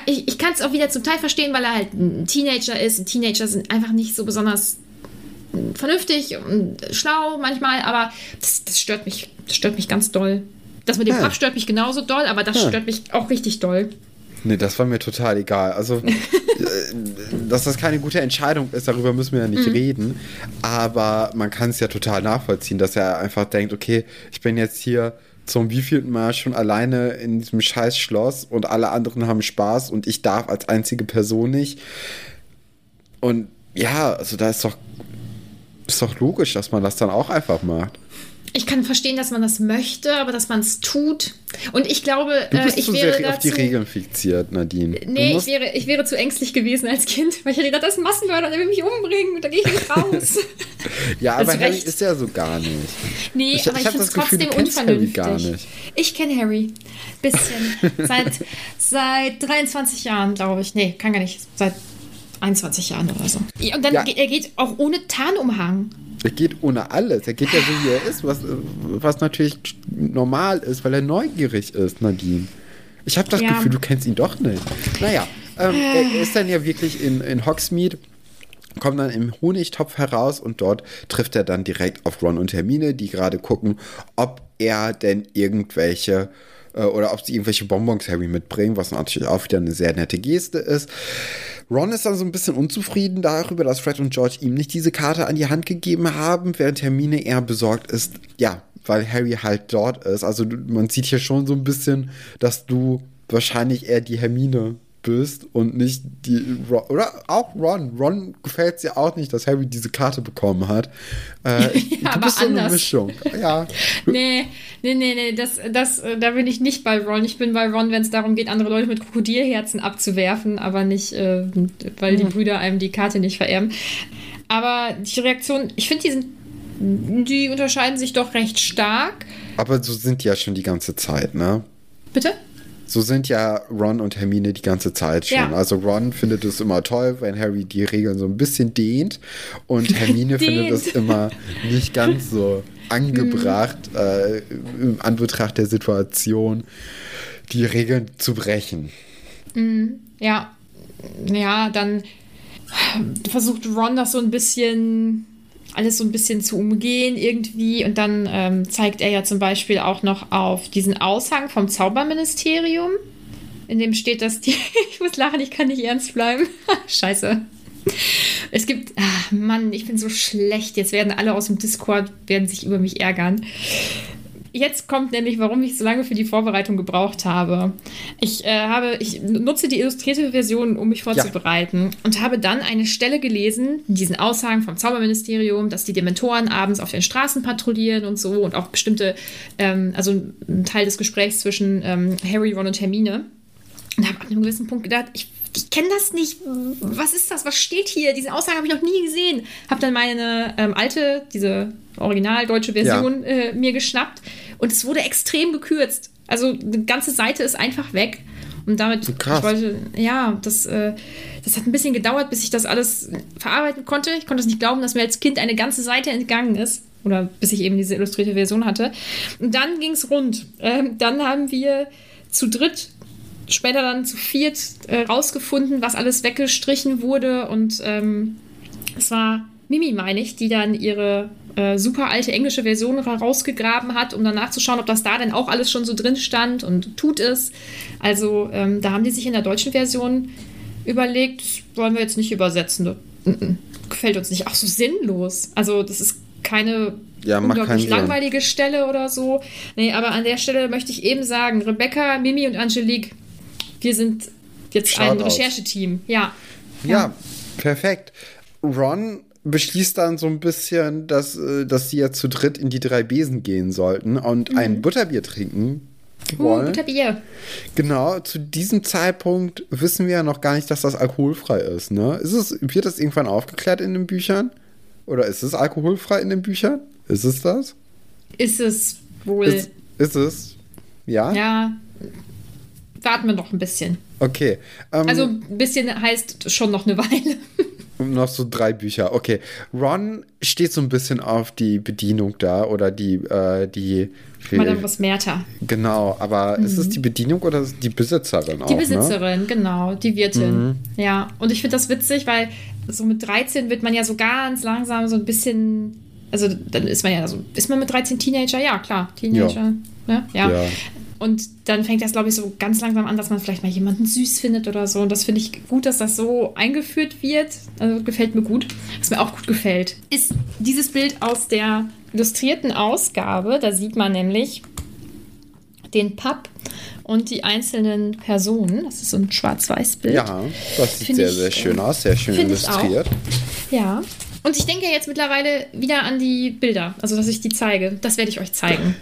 Ich, ich kann es auch wieder zum Teil verstehen, weil er halt ein Teenager ist. Und Teenager sind einfach nicht so besonders vernünftig und schlau manchmal, aber das, das stört mich. Das stört mich ganz doll. Das mit dem Ja. Pub stört mich genauso doll, aber das Ja. stört mich auch richtig doll. Nee, das war mir total egal. Also, (laughs) äh, dass das keine gute Entscheidung ist, darüber müssen wir ja Mhm. nicht reden. Aber man kann es ja total nachvollziehen, dass er einfach denkt, okay, ich bin jetzt hier zum wievielten Mal schon alleine in diesem scheiß Schloss und alle anderen haben Spaß und ich darf als einzige Person nicht. Und ja, also da ist doch, ist doch logisch, dass man das dann auch einfach macht. Ich kann verstehen, dass man das möchte, aber dass man es tut. Und ich glaube, Du äh, bist ich zu wäre sehr auf die dazu- Regeln fixiert, Nadine. Nee, ich wäre, ich wäre zu ängstlich gewesen als Kind, weil ich hätte gedacht, das ist Massenmörder, der will mich umbringen und da gehe ich nicht raus. (laughs) ja, aber hast Harry recht. ist ja so gar nicht. Nee, Ich- aber ich ich, finde es Gefühl, trotzdem Harry unvernünftig. gar nicht. Ich kenne Harry. Bisschen. (laughs) seit, seit 23 Jahren, glaube ich. Nee, kann gar nicht. Seit 21 Jahren oder so. Ja, Und dann Ja. geht er geht auch ohne Tarnumhang. Er geht ohne alles. Er geht ja so, wie er ist, was, was natürlich normal ist, weil er neugierig ist, Nadine. Ich habe das Ja. Gefühl, du kennst ihn doch nicht. Naja, ähm, er ist dann ja wirklich in, in Hogsmeade, kommt dann im Honigtopf heraus und dort trifft er dann direkt auf Ron und Hermine, die gerade gucken, ob er denn irgendwelche äh, oder ob sie irgendwelche Bonbons Harry mitbringen, was natürlich auch wieder eine sehr nette Geste ist. Ron ist dann so ein bisschen unzufrieden darüber, dass Fred und George ihm nicht diese Karte an die Hand gegeben haben, während Hermine eher besorgt ist, ja, weil Harry halt dort ist. Also man sieht hier schon so ein bisschen, dass du wahrscheinlich eher die Hermine bist und nicht die Ron. Oder auch Ron. Ron gefällt es ja auch nicht, dass Harry diese Karte bekommen hat. Äh, (laughs) Ja, du aber bist so eine anders. Mischung. Ja. Nee, nee, nee, nee, das, das, äh, da bin ich nicht bei Ron. Ich bin bei Ron, wenn es darum geht, andere Leute mit Krokodilherzen abzuwerfen, aber nicht, äh, weil die Brüder einem die Karte nicht vererben. Aber die Reaktion, ich finde, die sind, die unterscheiden sich doch recht stark. Aber so sind die ja schon die ganze Zeit, ne? Bitte? So sind ja Ron und Hermine die ganze Zeit schon. Ja. Also Ron findet es immer toll, wenn Harry die Regeln so ein bisschen dehnt und (laughs) Hermine findet es Dehnt. immer nicht ganz so angebracht, (laughs) äh, im Anbetracht der Situation, die Regeln zu brechen. Ja, ja, dann versucht Ron das so ein bisschen alles so ein bisschen zu umgehen irgendwie. Und dann ähm, zeigt er ja zum Beispiel auch noch auf diesen Aushang vom Zauberministerium, in dem steht, dass die. (laughs) ich muss lachen, ich kann nicht ernst bleiben. (laughs) Scheiße. Es gibt, ach Mann, ich bin so schlecht. Jetzt werden alle aus dem Discord werden sich über mich ärgern. Jetzt kommt nämlich, warum ich so lange für die Vorbereitung gebraucht habe. Ich äh, habe, ich nutze die illustrierte Version, um mich vorzubereiten ja. und habe dann eine Stelle gelesen, in diesen Aussagen vom Zauberministerium, dass die Dementoren abends auf den Straßen patrouillieren und so und auch bestimmte, ähm, also ein Teil des Gesprächs zwischen ähm, Harry, Ron und Hermine. Und habe an einem gewissen Punkt gedacht, ich ich kenne das nicht. Was ist das? Was steht hier? Diese Aussage habe ich noch nie gesehen. Habe dann meine ähm, alte, diese original deutsche Version ja. äh, mir geschnappt und es wurde extrem gekürzt. Also die ganze Seite ist einfach weg. Und damit, Krass. ich wollte, ja, das, äh, das hat ein bisschen gedauert, bis ich das alles verarbeiten konnte. Ich konnte es nicht glauben, dass mir als Kind eine ganze Seite entgangen ist. Oder bis ich eben diese illustrierte Version hatte. Und dann ging es rund. Ähm, dann haben wir zu dritt später dann zu viert äh, rausgefunden, was alles weggestrichen wurde. Und ähm, es war Mimi, meine ich, die dann ihre äh, super alte englische Version rausgegraben hat, um dann nachzuschauen, ob das da denn auch alles schon so drin stand und tut es. Also ähm, da haben die sich in der deutschen Version überlegt, wollen wir jetzt nicht übersetzen. Gefällt uns nicht. Auch so sinnlos. Also das ist keine ja, unglaublich langweilige Stelle oder so. Nee, aber an der Stelle möchte ich eben sagen, Rebecca, Mimi und Angelique, wir sind jetzt Shout ein Rechercheteam. Ja. ja. Ja, perfekt. Ron beschließt dann so ein bisschen, dass, äh, dass sie jetzt zu dritt in die drei Besen gehen sollten und mhm. ein Butterbier trinken uh, wollen. Uh, Butterbier. Genau, zu diesem Zeitpunkt wissen wir ja noch gar nicht, dass das alkoholfrei ist. Ne? Ist es, wird das irgendwann aufgeklärt in den Büchern? Oder ist es alkoholfrei in den Büchern? Ist es das? Ist es wohl. Ist, ist es? Ja? Ja, warten wir noch ein bisschen. Okay. Ähm, also ein bisschen heißt schon noch eine Weile. (laughs) noch so drei Bücher. Okay. Ron steht so ein bisschen auf die Bedienung da oder die, äh, die. Madame Rosmerta. Genau, aber mhm. ist es die Bedienung oder die Besitzerin auch? Die ne? Besitzerin, ne? genau, die Wirtin. Mhm. Ja, und ich finde das witzig, weil so mit 13 wird man ja so ganz langsam so ein bisschen. Also dann ist man ja so, ist man mit 13 Teenager? Ja, klar, Teenager. Ja. Ne? ja. ja. Und dann fängt das, glaube ich, so ganz langsam an, dass man vielleicht mal jemanden süß findet oder so. Und das finde ich gut, dass das so eingeführt wird. Also gefällt mir gut. Was mir auch gut gefällt, ist dieses Bild aus der illustrierten Ausgabe. Da sieht man nämlich den Pub und die einzelnen Personen. Das ist so ein Schwarz-Weiß-Bild. Ja, das sieht find sehr, ich, sehr schön aus, sehr schön illustriert. Ja. Und ich denke jetzt mittlerweile wieder an die Bilder, also dass ich die zeige. Das werde ich euch zeigen.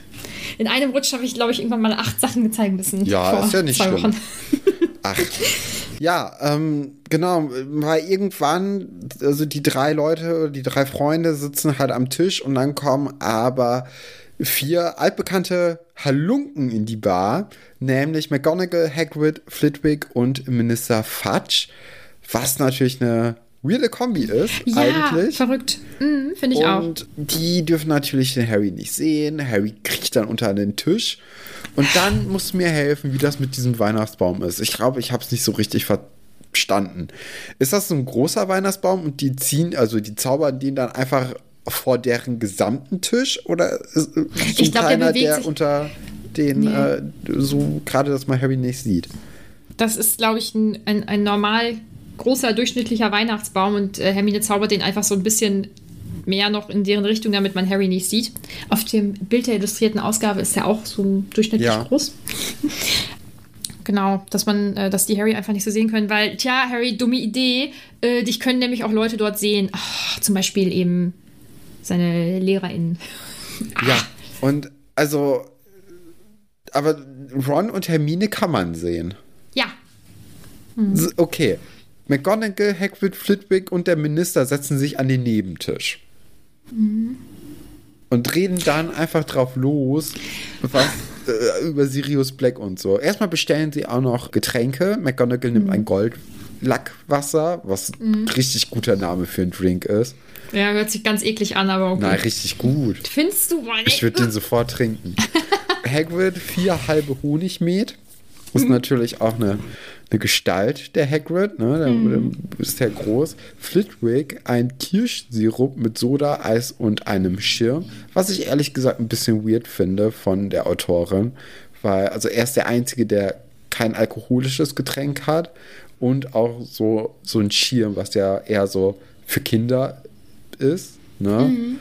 In einem Rutsch habe ich, glaube ich, irgendwann mal acht Sachen gezeigt müssen. Ja, ist ja nicht schlimm. Wochen. (laughs) Ach. Ja, ähm, genau, weil irgendwann, also die drei Leute, die drei Freunde sitzen halt am Tisch und dann kommen aber vier altbekannte Halunken in die Bar, nämlich McGonagall, Hagrid, Flitwick und Minister Fudge, was natürlich eine weirde Kombi ist, ja, eigentlich. verrückt. Mhm, Finde ich und auch. Und die dürfen natürlich den Harry nicht sehen. Harry kriegt dann unter den Tisch. Und dann (laughs) musst du mir helfen, wie das mit diesem Weihnachtsbaum ist. Ich glaube, ich habe es nicht so richtig verstanden. Ist das so ein großer Weihnachtsbaum und die ziehen, also die zaubern den dann einfach vor deren gesamten Tisch? Oder ist so ich glaub, kleiner, der, der unter den, nee. äh, so gerade, dass man Harry nicht sieht? Das ist, glaube ich, ein, ein, ein normal großer durchschnittlicher Weihnachtsbaum und äh, Hermine zaubert den einfach so ein bisschen mehr noch in deren Richtung, damit man Harry nicht sieht. Auf dem Bild der illustrierten Ausgabe ist er auch so durchschnittlich ja. groß. (laughs) genau, dass man, äh, dass die Harry einfach nicht so sehen können, weil, tja, Harry, dumme Idee, äh, dich können nämlich auch Leute dort sehen. Ach, zum Beispiel eben seine LehrerInnen. (laughs) Ja, und also, aber Ron und Hermine kann man sehen. Ja. Hm. Okay, McGonagall, Hagrid, Flitwick und der Minister setzen sich an den Nebentisch. Mhm. Und reden dann einfach drauf los, was, äh, über Sirius Black und so. Erstmal bestellen sie auch noch Getränke. McGonagall mhm. nimmt ein Goldlackwasser, was mhm. richtig guter Name für einen Drink ist. Ja, hört sich ganz eklig an, aber okay. Nein, richtig gut. Findest du? Ich würde den sofort trinken. (laughs) Hagrid vier halbe Honigmet ist natürlich auch eine, eine Gestalt, der Hagrid, ne? Der, mhm. ist ja groß. Flitwick, ein Kirschsirup mit Soda, Eis und einem Schirm, was ich ehrlich gesagt ein bisschen weird finde von der Autorin, weil, also er ist der Einzige, der kein alkoholisches Getränk hat und auch so, so ein Schirm, was ja eher so für Kinder ist, ne? Mhm.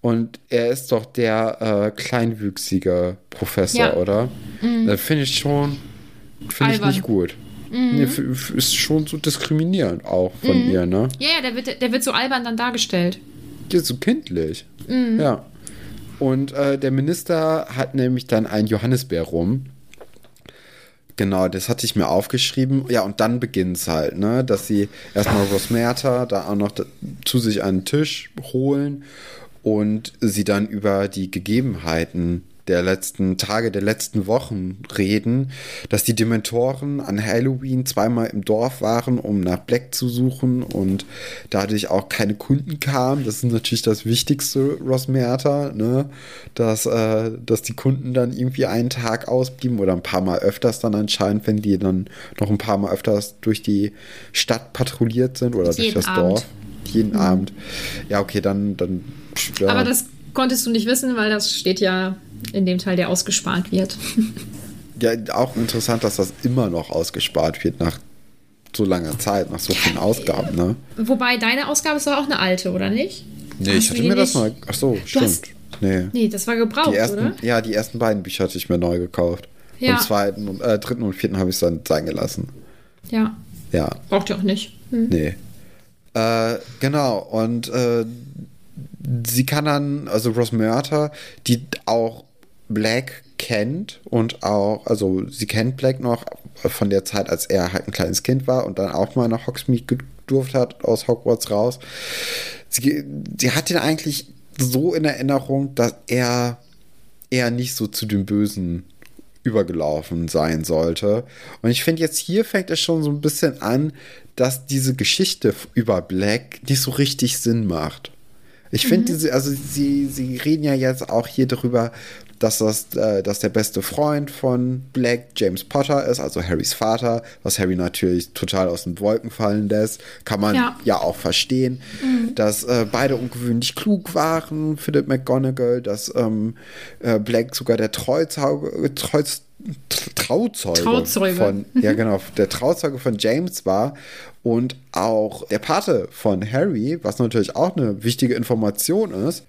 Und er ist doch der äh, kleinwüchsige Professor, ja. oder? Mhm. Das finde ich schon, finde ich nicht gut. Mhm. Nee, ist schon so diskriminierend auch von mhm. ihr, ne? Ja, ja, der wird, der wird so albern dann dargestellt. Ja, so kindlich. Mhm. Ja. Und äh, der Minister hat nämlich dann ein Johannisbeer rum. Genau, das hatte ich mir aufgeschrieben. Ja, und dann beginnt es halt, ne? Dass sie erstmal Rosmerta da auch noch zu sich an den Tisch holen und sie dann über die Gegebenheiten der letzten Tage, der letzten Wochen reden, dass die Dementoren an Halloween zweimal im Dorf waren, um nach Black zu suchen und dadurch auch keine Kunden kamen. Das ist natürlich das Wichtigste, Rosmerta, ne? dass, äh, dass die Kunden dann irgendwie einen Tag ausblieben oder ein paar Mal öfters dann anscheinend, wenn die dann noch ein paar Mal öfters durch die Stadt patrouilliert sind oder durch das Abend. Dorf. Jeden mhm. Abend. Ja, okay, dann, dann ja. Aber das konntest du nicht wissen, weil das steht ja in dem Teil, der ausgespart wird. (laughs) ja, auch interessant, dass das immer noch ausgespart wird nach so langer Zeit, nach so vielen Ausgaben, ne? Wobei deine Ausgabe ist doch auch eine alte, oder nicht? Nee, hast ich hatte mir das mal. Ach so, stimmt. Hast, nee. nee, das war gebraucht, die ersten, oder? Ja, die ersten beiden Bücher hatte ich mir neu gekauft. Ja. Und zweiten und äh, dritten und vierten habe ich es dann sein gelassen. Ja. Ja. Braucht ihr auch nicht. Hm. Nee. Äh, genau, und äh, sie kann dann, also Rosmerta, die auch Black kennt und auch, also sie kennt Black noch von der Zeit, als er halt ein kleines Kind war und dann auch mal nach Hogsmeade gedurft hat, aus Hogwarts raus. Sie, sie hat ihn eigentlich so in Erinnerung, dass er eher nicht so zu dem Bösen übergelaufen sein sollte. Und ich finde, jetzt hier fängt es schon so ein bisschen an, dass diese Geschichte über Black nicht so richtig Sinn macht. Ich finde mhm. also sie, sie reden ja jetzt auch hier darüber, dass das äh, dass der beste Freund von Black James Potter ist, also Harrys Vater, was Harry natürlich total aus den Wolken fallen lässt. Kann man ja, ja auch verstehen, mhm. dass äh, beide ungewöhnlich klug waren, Philip McGonagall, dass ähm, äh, Black sogar der Treuzauge, Treuz, Trauzeuge, Trauzeuge, von, ja genau, der Trauzeuge von James war und auch der Pate von Harry, was natürlich auch eine wichtige Information ist.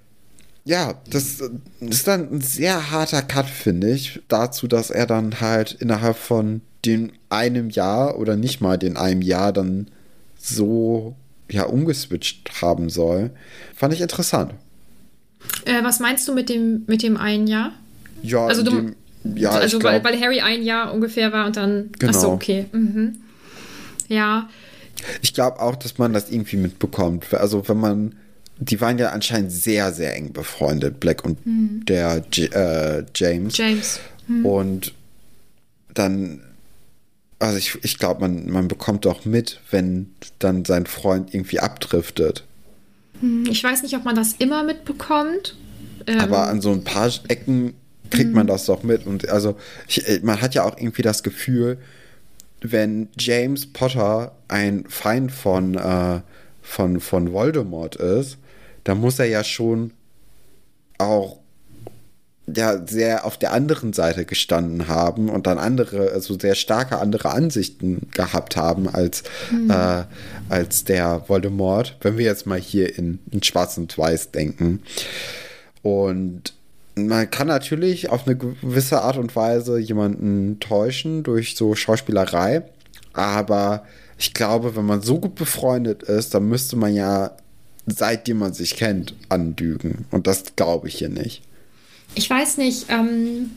Ja, das, ist dann ein sehr harter Cut, finde ich, dazu, dass er dann halt innerhalb von dem einem Jahr oder nicht mal den einem Jahr dann so ja umgeswitcht haben soll. Fand ich interessant. Äh, was meinst du mit dem, mit dem einen Jahr? Ja, also, du, dem, ja, also weil, weil Harry ein Jahr ungefähr war und dann. Genau. Achso, okay. Mhm. Ja, ich glaube auch, dass man das irgendwie mitbekommt. Also wenn man, die waren ja anscheinend sehr, sehr eng befreundet, Black und mhm. der J äh, James. James. Mhm. Und dann, also ich, ich glaube, man, man bekommt doch mit, wenn dann sein Freund irgendwie abdriftet. Hm, ich weiß nicht, ob man das immer mitbekommt. Ähm, Aber an so ein paar Ecken kriegt man mhm. das doch mit. Und also ich, man hat ja auch irgendwie das Gefühl, wenn James Potter ein Feind von, äh, von, von Voldemort ist, dann muss er ja schon auch ja sehr auf der anderen Seite gestanden haben und dann andere, also sehr starke andere Ansichten gehabt haben als, mhm. äh, als der Voldemort, wenn wir jetzt mal hier in, in Schwarz und Weiß denken. Und man kann natürlich auf eine gewisse Art und Weise jemanden täuschen durch so Schauspielerei, aber ich glaube, wenn man so gut befreundet ist, dann müsste man ja, seitdem man sich kennt, andügen. Und das glaube ich hier nicht. Ich weiß nicht, ähm,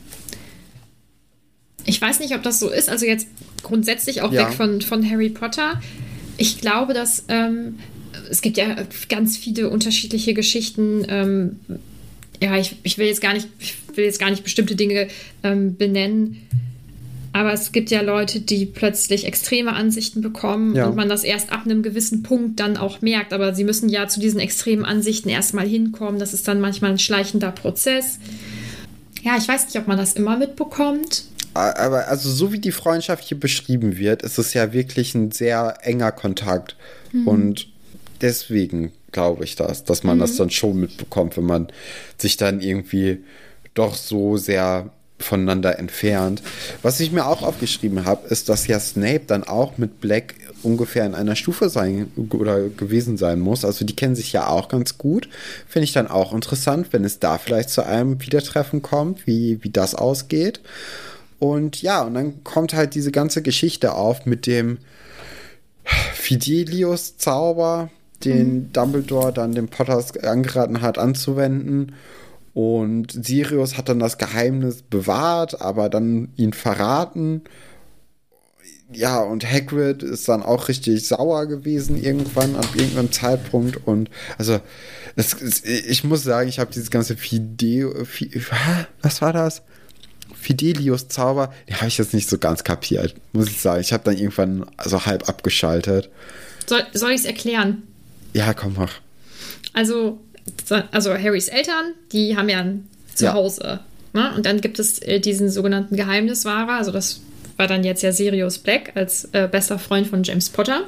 ich weiß nicht, ob das so ist. Also jetzt grundsätzlich auch ja. weg von, von Harry Potter. Ich glaube, dass ähm, es gibt ja ganz viele unterschiedliche Geschichten, ähm, ja, ich, ich will jetzt gar nicht, ich will jetzt gar nicht bestimmte Dinge ähm, benennen. Aber es gibt ja Leute, die plötzlich extreme Ansichten bekommen ja. und man das erst ab einem gewissen Punkt dann auch merkt. Aber sie müssen ja zu diesen extremen Ansichten erstmal hinkommen. Das ist dann manchmal ein schleichender Prozess. Ja, ich weiß nicht, ob man das immer mitbekommt. aber also so wie die Freundschaft hier beschrieben wird, ist es ja wirklich ein sehr enger Kontakt. Mhm. Und deswegen glaube ich das, dass man mhm. das dann schon mitbekommt, wenn man sich dann irgendwie doch so sehr voneinander entfernt. Was ich mir auch aufgeschrieben habe, ist, dass ja Snape dann auch mit Black ungefähr in einer Stufe sein oder gewesen sein muss. Also die kennen sich ja auch ganz gut. Finde ich dann auch interessant, wenn es da vielleicht zu einem Wiedertreffen kommt, wie, wie das ausgeht. Und ja, und dann kommt halt diese ganze Geschichte auf mit dem Fidelius-Zauber, den mhm. Dumbledore dann dem Potters angeraten hat anzuwenden. Und Sirius hat dann das Geheimnis bewahrt, aber dann ihn verraten. Ja, und Hagrid ist dann auch richtig sauer gewesen irgendwann ab irgendeinem Zeitpunkt. Und also, das, ich muss sagen, ich habe dieses ganze Fide, Fide, was war das? Fidelius-Zauber, den habe ich jetzt nicht so ganz kapiert, muss ich sagen. Ich habe dann irgendwann so halb abgeschaltet. Soll, soll ich es erklären? Ja, komm, mach. Also, also Harrys Eltern, die haben ja ein Zuhause. Ja. Ne? Und dann gibt es äh, diesen sogenannten Geheimniswahrer, also das war dann jetzt ja Sirius Black als äh, bester Freund von James Potter.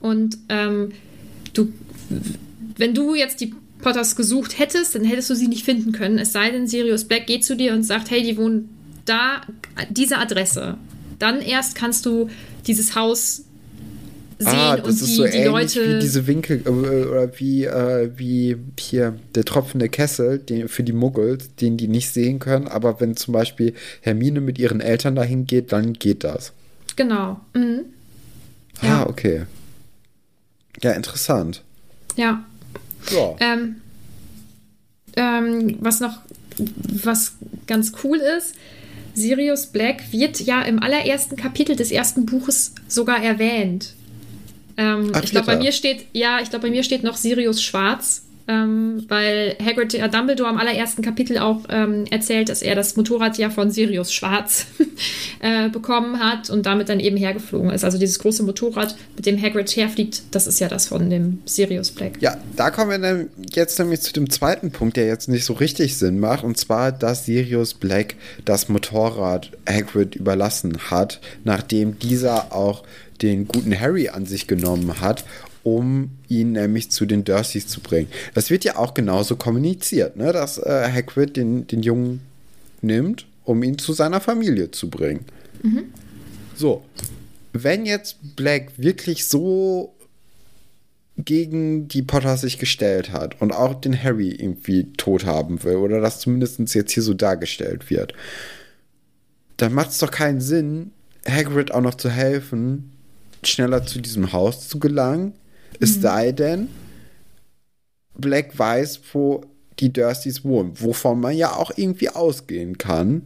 Und ähm, du, wenn du jetzt die Potters gesucht hättest, dann hättest du sie nicht finden können. Es sei denn, Sirius Black geht zu dir und sagt, hey, die wohnen da, diese Adresse. Dann erst kannst du dieses Haus sehen ah, das und ist die, so die Leute. Wie diese Winkel äh, oder wie, äh, wie hier der tropfende Kessel den, für die Muggels, den die nicht sehen können. Aber wenn zum Beispiel Hermine mit ihren Eltern dahin geht, dann geht das. Genau. Mhm. Ah, ja. okay. Ja, interessant. Ja. ja. Ähm, ähm, was noch, was ganz cool ist, Sirius Black wird ja im allerersten Kapitel des ersten Buches sogar erwähnt. Ähm, Ach, ich glaube, bei mir steht, ja, ich glaube, bei mir steht noch Sirius Schwarz, ähm, weil Hagrid ja Dumbledore am allerersten Kapitel auch ähm, erzählt, dass er das Motorrad ja von Sirius Schwarz (laughs) äh, bekommen hat und damit dann eben hergeflogen ist. Also dieses große Motorrad, mit dem Hagrid herfliegt, das ist ja das von dem Sirius Black. Ja, da kommen wir dann jetzt nämlich zu dem zweiten Punkt, der jetzt nicht so richtig Sinn macht, und zwar, dass Sirius Black das Motorrad Hagrid überlassen hat, nachdem dieser auch den guten Harry an sich genommen hat, um ihn nämlich zu den Dursleys zu bringen. Das wird ja auch genauso kommuniziert, ne? dass äh, Hagrid den, den Jungen nimmt, um ihn zu seiner Familie zu bringen. Mhm. So, wenn jetzt Black wirklich so gegen die Potter sich gestellt hat und auch den Harry irgendwie tot haben will oder das zumindest jetzt hier so dargestellt wird, dann macht es doch keinen Sinn, Hagrid auch noch zu helfen, schneller zu diesem Haus zu gelangen. Es mhm. sei denn, Black weiß, wo die Dursleys wohnen, wovon man ja auch irgendwie ausgehen kann,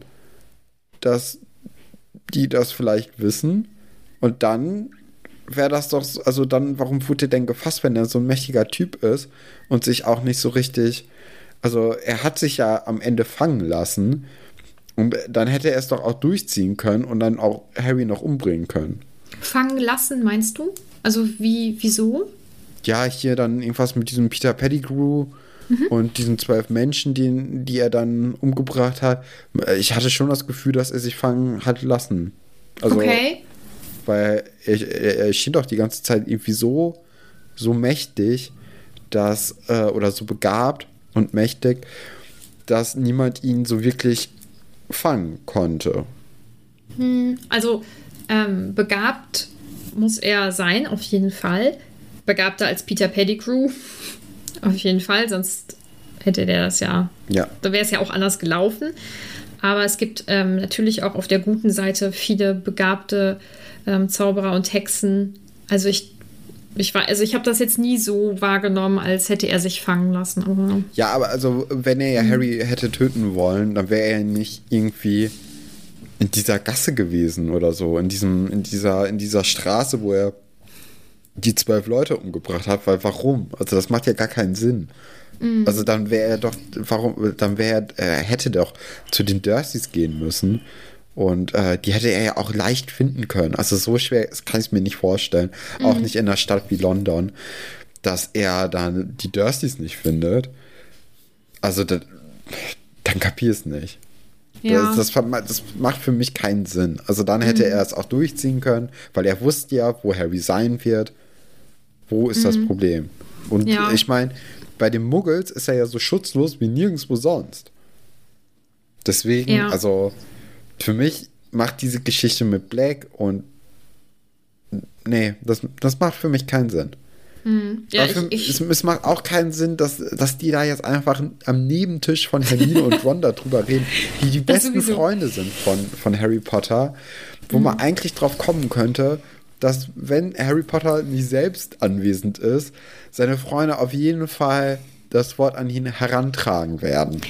dass die das vielleicht wissen. Und dann wäre das doch, also dann, warum wurde er denn gefasst, wenn er so ein mächtiger Typ ist und sich auch nicht so richtig, also er hat sich ja am Ende fangen lassen und dann hätte er es doch auch durchziehen können und dann auch Harry noch umbringen können fangen lassen, meinst du? Also wie, wieso? Ja, hier dann irgendwas mit diesem Peter Pettigrew mhm. und diesen zwölf Menschen, die, die er dann umgebracht hat. Ich hatte schon das Gefühl, dass er sich fangen hat lassen. Also, okay. Weil er, er, er schien doch die ganze Zeit irgendwie so, so mächtig, dass, äh, oder so begabt und mächtig, dass niemand ihn so wirklich fangen konnte. Hm, also ähm, begabt muss er sein, auf jeden Fall. Begabter als Peter Pettigrew, (laughs) auf jeden Fall, sonst hätte der das ja, ja. da wäre es ja auch anders gelaufen. Aber es gibt ähm, natürlich auch auf der guten Seite viele begabte ähm, Zauberer und Hexen. Also ich, ich war, also ich habe das jetzt nie so wahrgenommen, als hätte er sich fangen lassen. Aber ja, aber also wenn er ja Harry hätte töten wollen, dann wäre er nicht irgendwie in dieser Gasse gewesen oder so, in diesem, in dieser, in dieser Straße, wo er die zwölf Leute umgebracht hat, weil warum? Also das macht ja gar keinen Sinn. Mhm. Also dann wäre er doch, warum, dann wäre er, er hätte doch zu den Dursleys gehen müssen. Und äh, die hätte er ja auch leicht finden können. Also so schwer das kann ich es mir nicht vorstellen. Mhm. Auch nicht in einer Stadt wie London, dass er dann die Dursleys nicht findet. Also da, dann kapier es nicht. Ja. Das, das, das macht für mich keinen Sinn. Also dann hätte Mhm. er es auch durchziehen können, weil er wusste ja, wo Harry sein wird. Wo ist das Problem? Und Mhm. Ja. ich meine, bei den Muggels ist er ja so schutzlos wie nirgendwo sonst. Deswegen, Ja. also für mich macht diese Geschichte mit Black und nee, das, das macht für mich keinen Sinn. Ja, Aber für, ich, ich, es, es macht auch keinen Sinn, dass, dass die da jetzt einfach am Nebentisch von Hermine und Ron darüber reden, die die (laughs) Das besten sowieso. Freunde sind von, von Harry Potter, wo man Mhm. eigentlich drauf kommen könnte, dass wenn Harry Potter nicht selbst anwesend ist, seine Freunde auf jeden Fall das Wort an ihn herantragen werden.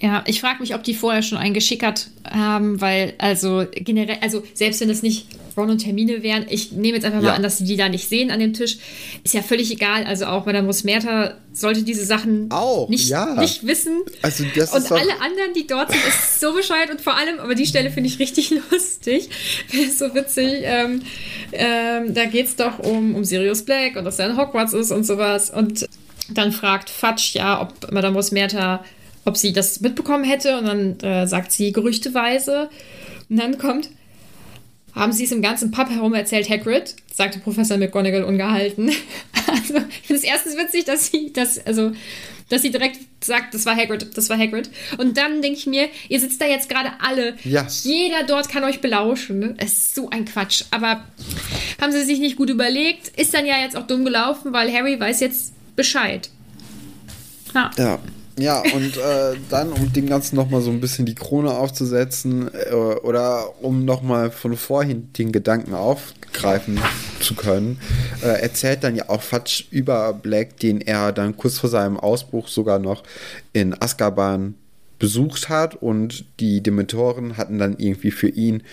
Ja, ich frage mich, ob die vorher schon einen geschickert haben, weil, also generell, also selbst wenn es nicht Ron und Termine wären, ich nehme jetzt einfach mal Ja. an, dass sie die da nicht sehen an dem Tisch, ist ja völlig egal. Also auch Madame Rosmerta sollte diese Sachen Auch, nicht, ja. nicht wissen. Also das und alle anderen, die dort sind, ist so bescheuert und vor allem, aber die Stelle finde ich richtig (laughs) lustig. so witzig. Ähm, ähm, da geht es doch um, um Sirius Black und dass er in Hogwarts ist und sowas. Und dann fragt Fatsch ja, ob Madame Rosmerta, ob sie das mitbekommen hätte. Und dann äh, sagt sie gerüchteweise. Und dann kommt, haben sie es im ganzen Pub herum erzählt, Hagrid, sagte Professor McGonagall ungehalten. (laughs) Also, ich finde es erstens witzig, dass sie das, also, dass sie direkt sagt, das war Hagrid, das war Hagrid. Und dann denke ich mir, ihr sitzt da jetzt gerade alle. Ja. Jeder dort kann euch belauschen. Ne? Es ist so ein Quatsch. Aber haben sie sich nicht gut überlegt, ist dann ja jetzt auch dumm gelaufen, weil Harry weiß jetzt Bescheid. Ja. Ja. Ja, und äh, dann, um dem Ganzen nochmal so ein bisschen die Krone aufzusetzen äh, oder um nochmal von vorhin den Gedanken aufgreifen zu können, äh, erzählt dann ja auch Fatsch über Black, den er dann kurz vor seinem Ausbruch sogar noch in Azkaban besucht hat und die Dementoren hatten dann irgendwie für ihn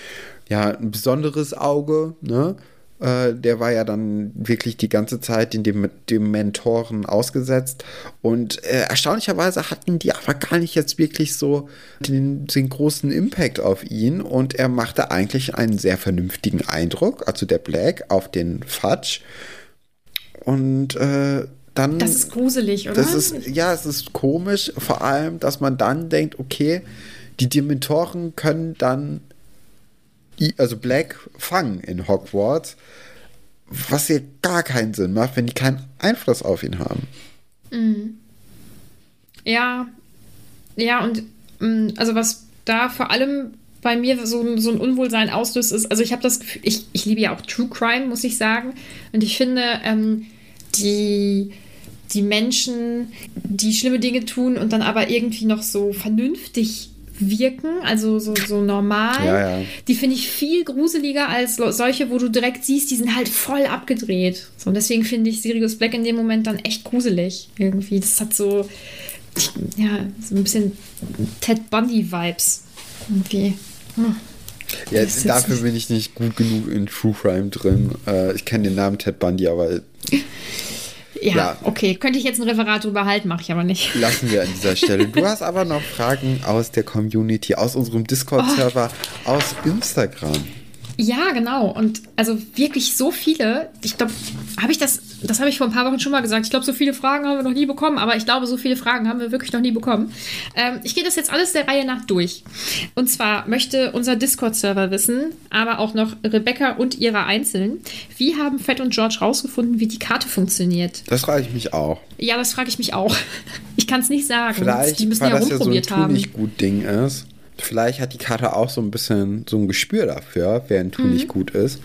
ja ein besonderes Auge, ne? Äh, der war ja dann wirklich die ganze Zeit in dem, dem Mentoren ausgesetzt. Und äh, erstaunlicherweise hatten die aber gar nicht jetzt wirklich so den, den großen Impact auf ihn. Und er machte eigentlich einen sehr vernünftigen Eindruck, also der Black, auf den Fudge. Und äh, dann. Das ist gruselig, oder? Das ist, ja, es ist komisch, vor allem, dass man dann denkt, okay, die Dementoren können dann, also Black fangen in Hogwarts, was hier gar keinen Sinn macht, wenn die keinen Einfluss auf ihn haben. Ja, ja, und mh, also was da vor allem bei mir so, so ein Unwohlsein auslöst, ist, also ich habe das Gefühl, ich, ich liebe ja auch True Crime, muss ich sagen. Und ich finde, ähm, die, die Menschen, die schlimme Dinge tun und dann aber irgendwie noch so vernünftig wirken, also so, so normal, Ja, ja. die finde ich viel gruseliger als solche, wo du direkt siehst, die sind halt voll abgedreht. So, und deswegen finde ich Sirius Black in dem Moment dann echt gruselig irgendwie. Das hat so, ja, so ein bisschen Ted Bundy-Vibes irgendwie. Hm. Ja, dafür bin ich nicht gut genug in True Crime drin. Äh, ich kenne den Namen Ted Bundy, aber (laughs) Ja, Ja. okay. Könnte ich jetzt ein Referat drüber halten, mache ich aber nicht. (laughs) lassen wir an dieser Stelle. Du hast aber noch Fragen aus der Community, aus unserem Discord-Server, aus Instagram. Ja, genau. Und also wirklich so viele. Ich glaube, habe ich das, das habe ich vor ein paar Wochen schon mal gesagt. Ich glaube, so viele Fragen haben wir noch nie bekommen, aber ich glaube, so viele Fragen haben wir wirklich noch nie bekommen. Ähm, ich gehe das jetzt alles der Reihe nach durch. Und zwar möchte unser Discord-Server wissen, aber auch noch Rebecca und ihre Einzelnen, wie haben Fett und George rausgefunden, wie die Karte funktioniert? Das frage ich mich auch. Ja, das frage ich mich auch. (laughs) Ich kann es nicht sagen. Vielleicht, die müssen weil ja das ja so ein rumprobiert haben. nicht gut Ding ist. Vielleicht hat die Karte auch so ein bisschen so ein Gespür dafür, wer ein Tu Mhm. nicht gut ist.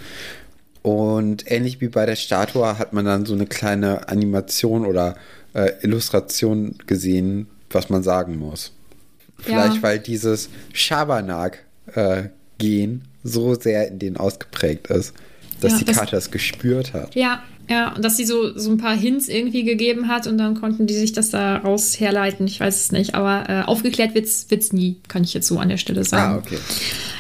Und ähnlich wie bei der Statue hat man dann so eine kleine Animation oder äh, Illustration gesehen, was man sagen muss. Vielleicht, Ja. weil dieses Schabernack-Gen so sehr in denen ausgeprägt ist, dass Ja, die das- Karte das gespürt hat. Ja, ja, und dass sie so, so ein paar Hints irgendwie gegeben hat und dann konnten die sich das daraus herleiten. Ich weiß es nicht, aber äh, aufgeklärt wird's, wird's nie, kann ich jetzt so an der Stelle sagen. Ah, okay.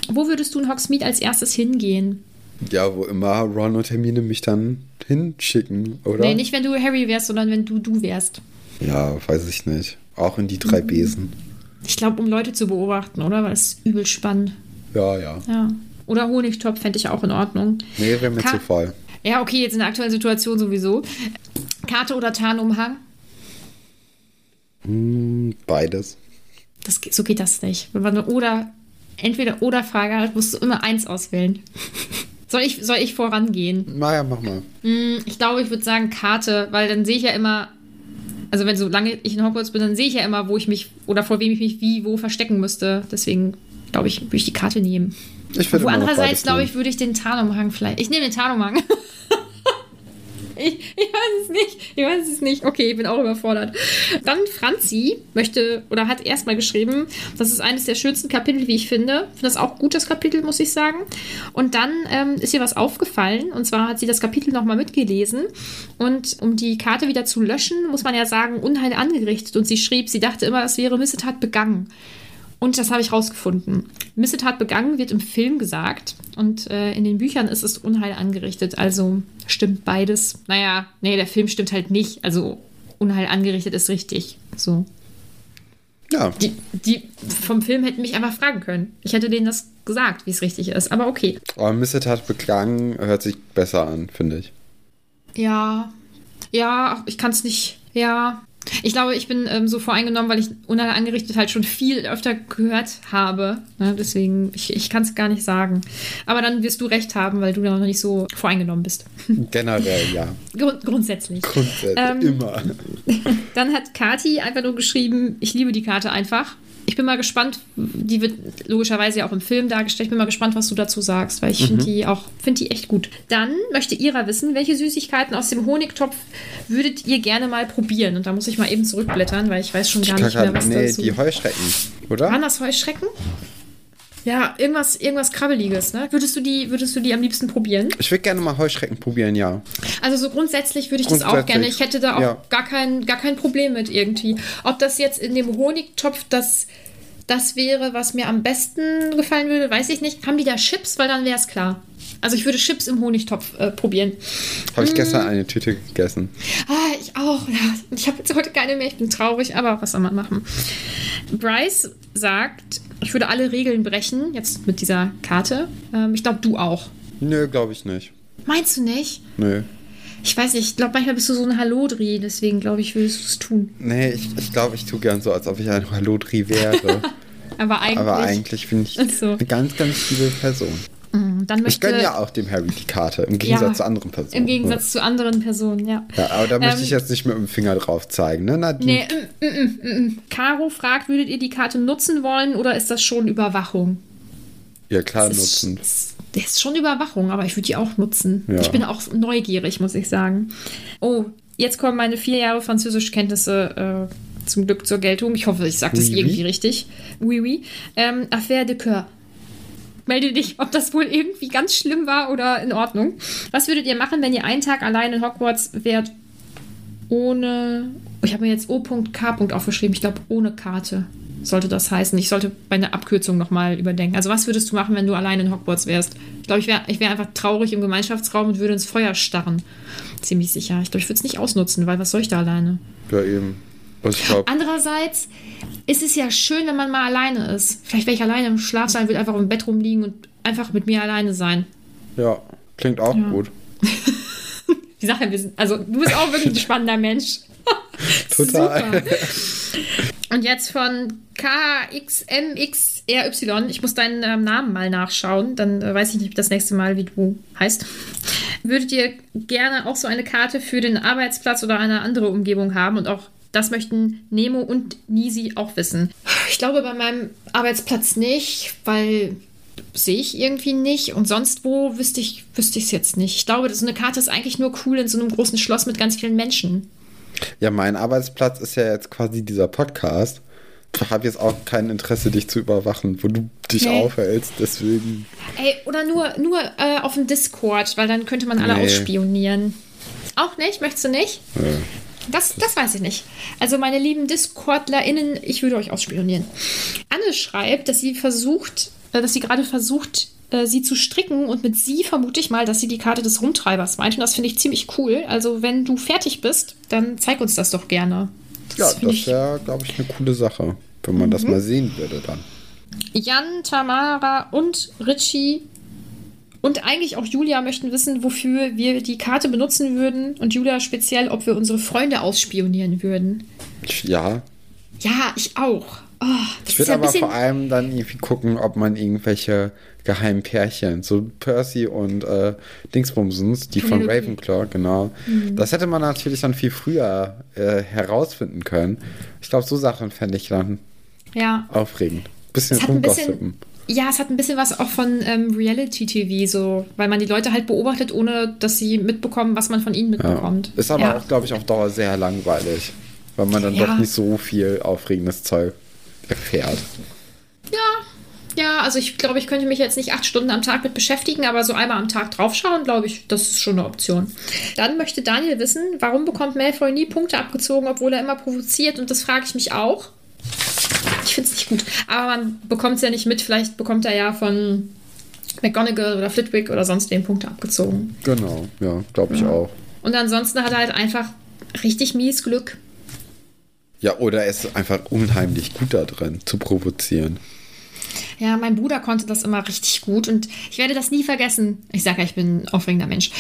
Wo würdest du in Hogsmeade als erstes hingehen? Ja, wo immer Ron und Hermine mich dann hinschicken, oder? Nee, nicht wenn du Harry wärst, sondern wenn du du wärst. Ja, weiß ich nicht. Auch in die drei Mhm. Besen. Ich glaube, um Leute zu beobachten, oder? Weil es übel spannend. Ja, ja. Ja. Oder Honigtopf fände ich auch in Ordnung. Nee, wäre mir Ka- zu voll. Ja, okay, jetzt in der aktuellen Situation sowieso. Karte oder Tarnumhang? Hm, beides. Das, so geht das nicht. Wenn man- Oder entweder oder Frage hat, musst du immer eins auswählen. (laughs) Soll ich, soll ich vorangehen? Naja, mach mal. Hm, Ich glaube, ich würde sagen Karte, weil dann sehe ich ja immer, also wenn so lange ich in Hogwarts bin, dann sehe ich ja immer, wo ich mich oder vor wem ich mich wie wo verstecken müsste. Deswegen glaube ich, würde ich die Karte nehmen. Ich Wo andererseits glaube ich, würde ich den Tarnumhang vielleicht. Ich nehme den Tarnumhang. (laughs) ich, ich weiß es nicht. Ich weiß es nicht. Okay, ich bin auch überfordert. Dann Franzi möchte oder hat erstmal geschrieben, das ist eines der schönsten Kapitel, wie ich finde. Ich finde das auch gut, das Kapitel, muss ich sagen. Und dann ähm, ist ihr was aufgefallen. Und zwar hat sie das Kapitel nochmal mitgelesen. Und um die Karte wieder zu löschen, muss man ja sagen, Unheil angerichtet. Und sie schrieb, sie dachte immer, es wäre Missetat begangen. Und das habe ich rausgefunden. Missetat begangen wird im Film gesagt und äh, in den Büchern ist es Unheil angerichtet. Also stimmt beides. Naja, nee, der Film stimmt halt nicht. Also Unheil angerichtet ist richtig. So. Ja, Die, die vom Film hätten mich einfach fragen können. Ich hätte denen das gesagt, wie es richtig ist. Aber okay. aber Missetat begangen hört sich besser an, finde ich. Ja. Ja, ich kann es nicht. Ja. Ich glaube, ich bin ähm, so voreingenommen, weil ich Unheil angerichtet halt schon viel öfter gehört habe. Ne? Deswegen, ich, ich kann es gar nicht sagen. Aber dann wirst du recht haben, weil du da noch nicht so voreingenommen bist. (laughs) Generell, ja. Grund, grundsätzlich. Grundsätzlich, Ähm, immer. (laughs) Dann hat Kati einfach nur geschrieben, ich liebe die Karte einfach. Ich bin mal gespannt, die wird logischerweise ja auch im Film dargestellt. Ich bin mal gespannt, was du dazu sagst, weil ich finde die auch, finde die echt gut. Dann möchte Ira wissen, welche Süßigkeiten aus dem Honigtopf würdet ihr gerne mal probieren? Und da muss ich mal eben zurückblättern, weil ich weiß schon gar nicht mehr, was nee, dazu. die Heuschrecken, oder? Waren das Heuschrecken? Ja, irgendwas, irgendwas Krabbeliges, ne? Würdest du die, würdest du die am liebsten probieren? Ich würde gerne mal Heuschrecken probieren, ja. Also so grundsätzlich würde ich das auch Grundsätzlich, gerne. Ich hätte da auch ja. gar, kein, gar kein Problem mit irgendwie. Ob das jetzt in dem Honigtopf das, das wäre, was mir am besten gefallen würde, weiß ich nicht. Haben die da Chips? Weil dann wäre es klar. Also ich würde Chips im Honigtopf äh, probieren. Habe ich Mm. gestern eine Tüte gegessen. Ah, ich auch. Ja. Ich habe jetzt heute keine mehr. Ich bin traurig, aber was soll man machen? Bryce sagt, ich würde alle Regeln brechen, jetzt mit dieser Karte. Ähm, ich glaube, du auch. Nö, glaube ich nicht. Meinst du nicht? Nö. Ich weiß nicht, ich glaube, manchmal bist du so ein Hallodri, deswegen glaube ich, würdest du es tun. Nee, ich glaube, ich, glaub, ich tue gern so, als ob ich ein Hallodri wäre. (laughs) Aber eigentlich. Aber eigentlich bin ich so. eine ganz, ganz liebe Person. dann Ich möchte, gönne ja auch dem Harry die Karte, im Gegensatz Ja, zu anderen Personen. Im Gegensatz zu anderen Personen, ja. Ja, aber da möchte Ähm, ich jetzt nicht mit dem Finger drauf zeigen, ne? Nadine? Nee, mm, mm, mm, mm. Caro fragt, würdet ihr die Karte nutzen wollen oder ist das schon Überwachung? Ja, klar, Das nutzen. ist, das ist schon Überwachung, aber ich würde die auch nutzen. Ja. Ich bin auch neugierig, muss ich sagen. Oh, jetzt kommen meine vier Jahre Französischkenntnisse äh, zum Glück zur Geltung. Ich hoffe, ich sage das Oui, oui. irgendwie richtig. Oui, oui. Ähm, Affaire de Coeur. Melde dich, ob das wohl irgendwie ganz schlimm war oder in Ordnung. Was würdet ihr machen, wenn ihr einen Tag allein in Hogwarts wärt, ohne. Ich habe mir jetzt O.K. aufgeschrieben. Ich glaube, ohne Karte sollte das heißen. Ich sollte meine Abkürzung nochmal überdenken. Also, was würdest du machen, wenn du allein in Hogwarts wärst? Ich glaube, ich wäre ich wär einfach traurig im Gemeinschaftsraum und würde ins Feuer starren. Ziemlich sicher. Ich glaube, ich würde es nicht ausnutzen, weil was soll ich da alleine? Ja, eben. Also ich Andererseits ist es ja schön, wenn man mal alleine ist. Vielleicht wäre ich alleine im Schlafsaal, würde einfach im Bett rumliegen und einfach mit mir alleine sein. ja, klingt auch gut. (laughs) Die Sache, wir sind, also du bist auch wirklich ein (laughs) spannender Mensch. Total. (laughs) Und jetzt von KXMXRY, ich muss deinen ähm, Namen mal nachschauen, dann äh, weiß ich nicht das nächste Mal, wie du heißt. Würdet ihr gerne auch so eine Karte für den Arbeitsplatz oder eine andere Umgebung haben und auch das möchten Nemo und Nisi auch wissen. Ich glaube bei meinem Arbeitsplatz nicht, weil sehe ich irgendwie nicht. Und sonst wo wüsste ich wüsste ich es jetzt nicht. Ich glaube, so eine Karte ist eigentlich nur cool in so einem großen Schloss mit ganz vielen Menschen. Ja, mein Arbeitsplatz ist ja jetzt quasi dieser Podcast. Ich habe jetzt auch kein Interesse, dich zu überwachen, wo du dich Nee. aufhältst. Deswegen. Ey, oder nur, nur äh, auf dem Discord, weil dann könnte man alle Nee. ausspionieren. Auch nicht? Möchtest du nicht? Das, das weiß ich nicht. Also meine lieben DiscordlerInnen, ich würde euch ausspionieren. Anne schreibt, dass sie versucht, äh, dass sie gerade versucht, äh, sie zu stricken und mit sie vermute ich mal, dass sie die Karte des Rumtreibers meint und das finde ich ziemlich cool. Also wenn du fertig bist, dann zeig uns das doch gerne. Ja, finde das wäre, glaube ich, eine coole Sache, wenn man das Mhm. mal sehen würde dann. Jan, Tamara und Richie und eigentlich auch Julia möchten wissen, wofür wir die Karte benutzen würden. Und Julia speziell, ob wir unsere Freunde ausspionieren würden. Ja, Ja, ich auch. Oh, Ich würde ja aber vor allem dann irgendwie gucken, ob man irgendwelche geheimen Pärchen, so Percy und äh, Dingsbumsens, die von. Ravenclaw, genau. Mhm. Das hätte man natürlich dann viel früher äh, herausfinden können. Ich glaube, so Sachen fände ich dann ja. aufregend. Bisschen rumgossipen. ja, es hat ein bisschen was auch von ähm, Reality-TV, so, weil man die Leute halt beobachtet, ohne dass sie mitbekommen, was man von ihnen Ja. mitbekommt. Ist aber ja. auch, glaube ich, auf Dauer sehr langweilig, weil man dann Ja. doch nicht so viel aufregendes Zeug erfährt. Ja, also ich glaube, ich könnte mich jetzt nicht acht Stunden am Tag mit beschäftigen, aber so einmal am Tag draufschauen, glaube ich, das ist schon eine Option. Dann möchte Daniel wissen, warum bekommt Malfoy nie Punkte abgezogen, obwohl er immer provoziert? Und das frage ich mich auch. Ich finde es nicht gut. Aber man bekommt es ja nicht mit. Vielleicht bekommt er ja von McGonagall oder Flitwick oder sonst den Punkte abgezogen. Genau, ja, glaube ich auch. Und ansonsten hat er halt einfach richtig mies Glück. Ja, oder er ist einfach unheimlich gut da drin, zu provozieren. Ja, mein Bruder konnte das immer richtig gut und ich werde das nie vergessen. Ich sage ja, ich bin ein aufregender Mensch.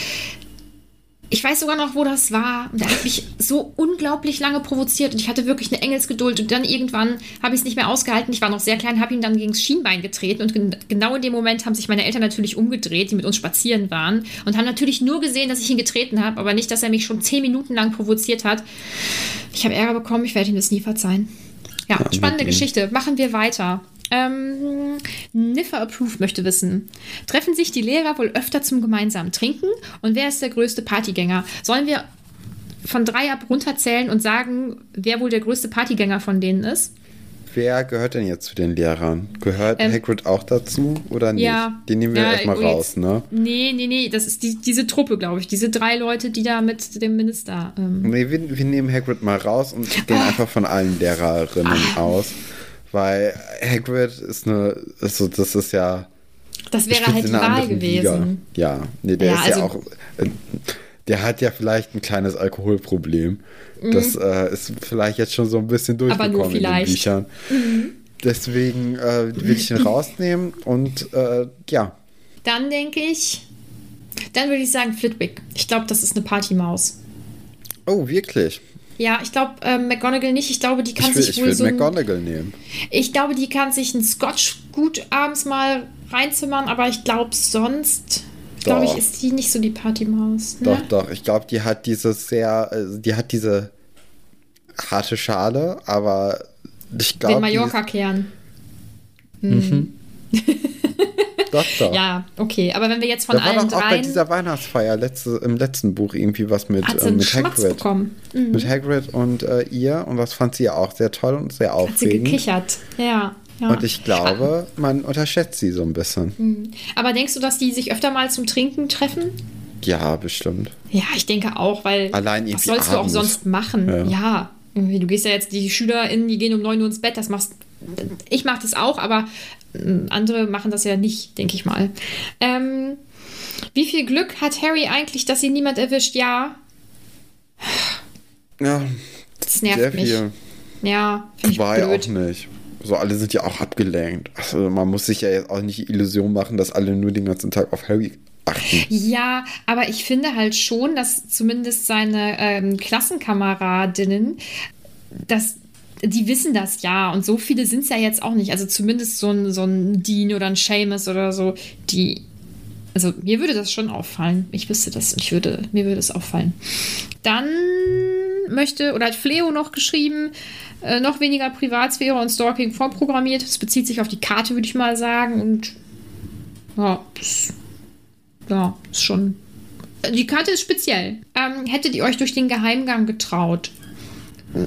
Ich weiß sogar noch, wo das war. Und er hat mich so unglaublich lange provoziert und ich hatte wirklich eine Engelsgeduld. Und dann irgendwann habe ich es nicht mehr ausgehalten. Ich war noch sehr klein, habe ihn dann gegen das Schienbein getreten. Und gen genau in dem Moment haben sich meine Eltern natürlich umgedreht, die mit uns spazieren waren. Und haben natürlich nur gesehen, dass ich ihn getreten habe, aber nicht, dass er mich schon zehn Minuten lang provoziert hat. Ich habe Ärger bekommen, ich werde ihm das nie verzeihen. Ja, spannende mit ihm. Geschichte. Machen wir weiter. Ähm, Niffer Approved möchte wissen: Treffen sich die Lehrer wohl öfter zum gemeinsamen Trinken? Und wer ist der größte Partygänger? Sollen wir von drei ab runterzählen und sagen, wer wohl der größte Partygänger von denen ist? Wer gehört denn jetzt zu den Lehrern? Gehört Ähm, Hagrid auch dazu oder nicht? Ja. Den nehmen wir Ja, erstmal oh, raus, ne? Nee, nee, nee, das ist die, diese Truppe, glaube ich. Diese drei Leute, die da mit dem Minister. Ähm, Nee, wir, wir nehmen Hagrid mal raus und Ah. gehen einfach von allen Lehrerinnen aus. Weil Hagrid ist eine, also das ist ja. das wäre halt die Wahl gewesen. Liga. Ja, nee, der Ja, ist ja also- auch. äh, Der hat ja vielleicht ein kleines Alkoholproblem. Das äh, ist vielleicht jetzt schon so ein bisschen Mhm. Aber nur durchgekommen in den vielleicht. Mhm. Büchern. Deswegen äh, will ich ihn rausnehmen und äh, ja, Dann denke ich, dann würde ich sagen Flitwick. Ich glaube, das ist eine Partymaus. Oh, wirklich? Ja, ich glaube ähm, McGonagall nicht. Ich glaube, die kann Ich will, sich ich wohl will so. ein- McGonagall nehmen. Ich glaube, die kann sich einen Scotch gut abends mal reinzimmern, aber ich glaube sonst, glaube ich, ist die nicht so die Partymaus. Ne? Doch, doch. Ich glaube, die hat dieses sehr, äh, die hat diese harte Schale, aber ich glaube. Den Mallorca-Kern. (laughs) Doch. Ja, okay. Aber wenn wir jetzt von Da war allen doch auch bei dieser Weihnachtsfeier letzte, im letzten Buch irgendwie was mit, Hat sie äh, mit Schmatz Hagrid. bekommen. Mhm. Mit Hagrid und äh, ihr und das fand sie ja auch sehr toll und sehr Hat sie aufregend. gekichert. Ja. ja. Und ich glaube, man unterschätzt sie so ein bisschen. Aber denkst du, dass die sich öfter mal zum Trinken treffen? Ja, bestimmt. Ja, ich denke auch, weil Allein was sollst du auch abends. sonst machen? Ja. Ja. du gehst ja jetzt, die SchülerInnen, die gehen um 9 Uhr ins Bett, das machst ich mache das auch, aber andere machen das ja nicht, denke ich mal. Ähm, wie viel Glück hat Harry eigentlich, dass ihn niemand erwischt? Ja, Ja, das nervt sehr mich. viel. Ja, finde ich War ja blöd. auch nicht. So, alle sind ja auch abgelenkt. Also, man muss sich ja jetzt auch nicht die Illusion machen, dass alle nur den ganzen Tag auf Harry achten. Ja, aber ich finde halt schon, dass zumindest seine ähm, Klassenkameradinnen, dass die wissen das ja und so viele sind es ja jetzt auch nicht. Also zumindest so ein, so ein Dean oder ein Seamus oder so, die. Also mir würde das schon auffallen. Ich wüsste das. Ich würde, mir würde es auffallen. Dann möchte, oder hat Fleo noch geschrieben, äh, noch weniger Privatsphäre und Stalking vorprogrammiert. Das bezieht sich auf die Karte, würde ich mal sagen. Und ja, das ja, ist schon. Die Karte ist speziell. Ähm, hättet ihr euch durch den Geheimgang getraut?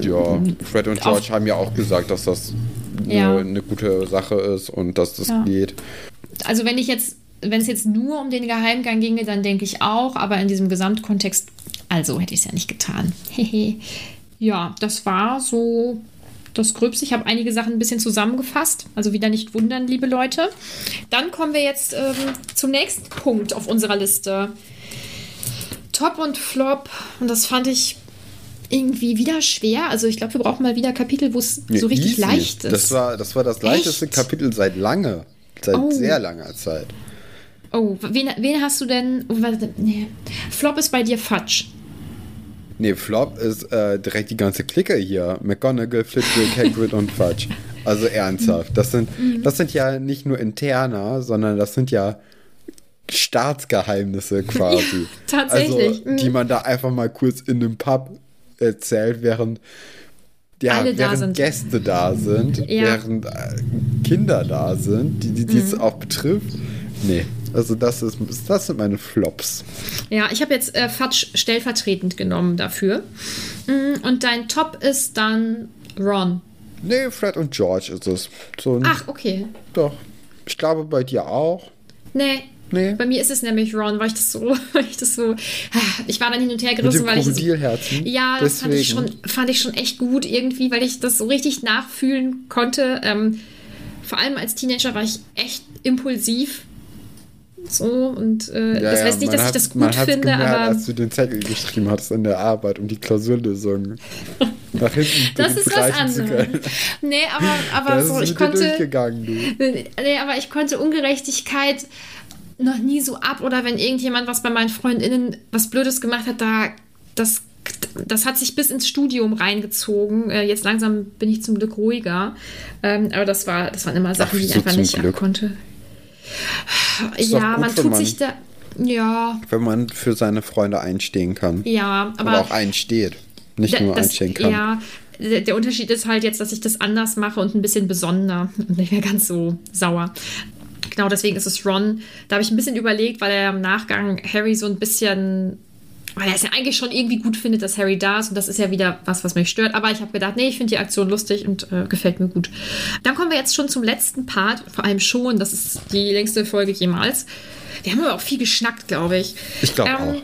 Ja, Fred und George haben ja auch gesagt, dass das eine, Ja. eine gute Sache ist und dass das Ja. geht. Also wenn ich jetzt, wenn es jetzt nur um den Geheimgang ginge, dann denke ich auch, aber in diesem Gesamtkontext, also hätte ich es ja nicht getan. (laughs) Ja, das war so das Gröbste. Ich habe einige Sachen ein bisschen zusammengefasst. Also wieder nicht wundern, liebe Leute. Dann kommen wir jetzt ähm, zum nächsten Punkt auf unserer Liste. Top und Flop. Und das fand ich irgendwie wieder schwer. Also ich glaube, wir brauchen mal wieder Kapitel, wo es so richtig Easy. leicht ist. Das war, das war das leichteste Echt? Kapitel seit lange. Seit Oh. sehr langer Zeit. Oh, wen, wen hast du denn? oh, Warte, nee. Flop ist bei dir Fudge. Nee, Flop ist äh, direkt die ganze Clique hier. McGonagall, Flitwick, (laughs) Hagrid und Fudge. Also ernsthaft. Das sind, Mhm. das sind ja nicht nur Interna, sondern das sind ja Staatsgeheimnisse quasi. (laughs) tatsächlich. Also, die Mhm. man da einfach mal kurz in einem Pub erzählt, während, ja, Alle da während sind. Gäste da sind, Ja. während äh, Kinder da sind, die, die dies Mhm. auch betrifft. Nee, also das ist, das sind meine Flops. Ja, ich habe jetzt äh, Fatsch stellvertretend genommen dafür. Mm, Und dein Top ist dann Ron. Nee, Fred und George ist es. So Ach, okay. doch. Ich glaube bei dir auch. Nee. Nee. Bei mir ist es nämlich Ron, weil ich das so, (laughs) weil ich das so, ich war dann hin und her gerissen, weil ich Krokodilherzen. ja, das fand ich, Deswegen. schon, fand ich schon echt gut irgendwie, weil ich das so richtig nachfühlen konnte. Ähm, vor allem als Teenager war ich echt impulsiv. So, und äh, Ja, das ja, heißt nicht, man dass ich das man gut hat's finde, gemerkt, aber als du den Zettel geschrieben hattest in der Arbeit, um die Klausurlösung nach hinten (laughs) das ist was anderes. Nee, aber, aber Das so, ist ich konnte. durchgegangen, du. Nee, aber ich konnte Ungerechtigkeit noch nie so ab oder wenn irgendjemand was bei meinen FreundInnen was Blödes gemacht hat, da das, das hat sich bis ins Studium reingezogen. Äh, jetzt langsam bin ich zum Glück ruhiger. Ähm, aber das war, das waren immer Sachen, die ich einfach nicht Glück? abkonnte. Ist Ja, gut, man tut man- sich da. Ja, Wenn man für seine Freunde einstehen kann. ja, aber. Oder auch einsteht. Nicht Da- nur das, einstehen kann. Ja, der, der Unterschied ist halt jetzt, dass ich das anders mache und ein bisschen besonderer und nicht mehr ganz so sauer. Genau, deswegen ist es Ron. Da habe ich ein bisschen überlegt, weil er im Nachgang Harry so ein bisschen, weil er es ja eigentlich schon irgendwie gut findet, dass Harry da ist und das ist ja wieder was, was mich stört. Aber ich habe gedacht, nee, ich finde die Aktion lustig und äh, gefällt mir gut. Dann kommen wir jetzt schon zum letzten Part, vor allem schon, das ist die längste Folge jemals. Wir haben aber auch viel geschnackt, glaube ich. Ich glaube auch.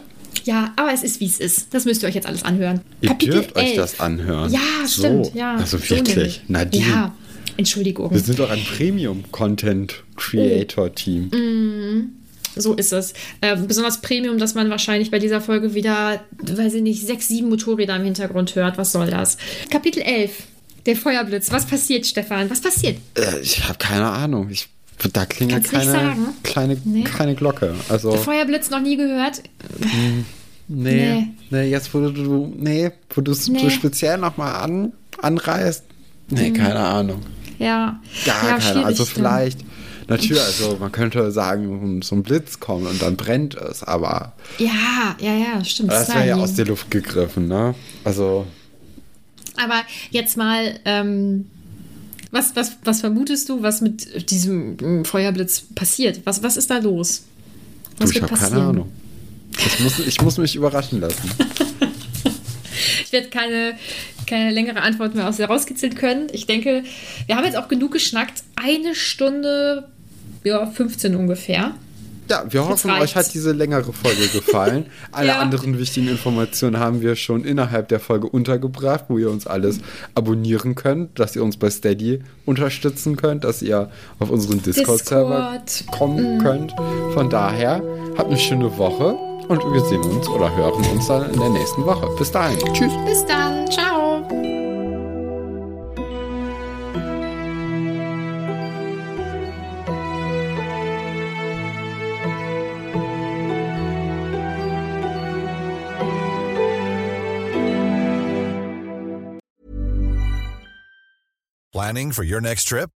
Ja, aber es ist, wie es ist. Das müsst ihr euch jetzt alles anhören. Ihr dürft euch 11. das anhören. Ja, So. stimmt, ja. Also So wirklich, nämlich. Nadine. Ja, Entschuldigung. Wir sind doch ein Premium-Content-Creator-Team. Mm. So ist es. Ähm, besonders Premium, dass man wahrscheinlich bei dieser Folge wieder, weiß ich nicht, sechs, sieben Motorräder im Hintergrund hört. Was soll das? Kapitel 11. Der Feuerblitz. Was passiert, Stefan? Was passiert? Äh, ich habe keine Ahnung. Ich, da klingelt keine, kleine, Nee. keine Glocke. Also, Der Feuerblitz noch nie gehört? nee, Nee. nee, jetzt wo du, nee, wo du es Nee. so speziell nochmal an, anreißt. Nee, keine Ahnung. Ja. Gar ja, keine. schwierig Also dann. vielleicht, natürlich, (laughs) also man könnte sagen, so ein Blitz kommt und dann brennt es, aber Ja, ja, ja, stimmt. das wäre ja aus der Luft gegriffen, ne? Also, Aber jetzt mal, ähm, was, was, was vermutest du, was mit diesem ähm, Feuerblitz passiert? Was, was ist da los? du, Was ich wird habe keine Ahnung. Ich muss, ich muss mich überraschen lassen. (laughs) Werde keine, keine längere Antwort mehr aus dir rauskitzeln können. Ich denke, wir haben jetzt auch genug geschnackt. Eine Stunde, ja, 15 ungefähr. Ja, wir hoffen, euch hat diese längere Folge gefallen. (laughs) Alle Ja. anderen wichtigen Informationen haben wir schon innerhalb der Folge untergebracht, wo ihr uns alles abonnieren könnt, dass ihr uns bei Steady unterstützen könnt, dass ihr auf unseren Discord-Server Discord. kommen könnt. Von daher, habt eine schöne Woche und wir sehen uns oder hören uns dann in der nächsten Woche. Bis dahin. Tschüss. Bis dann. Ciao. Planning for your next trip?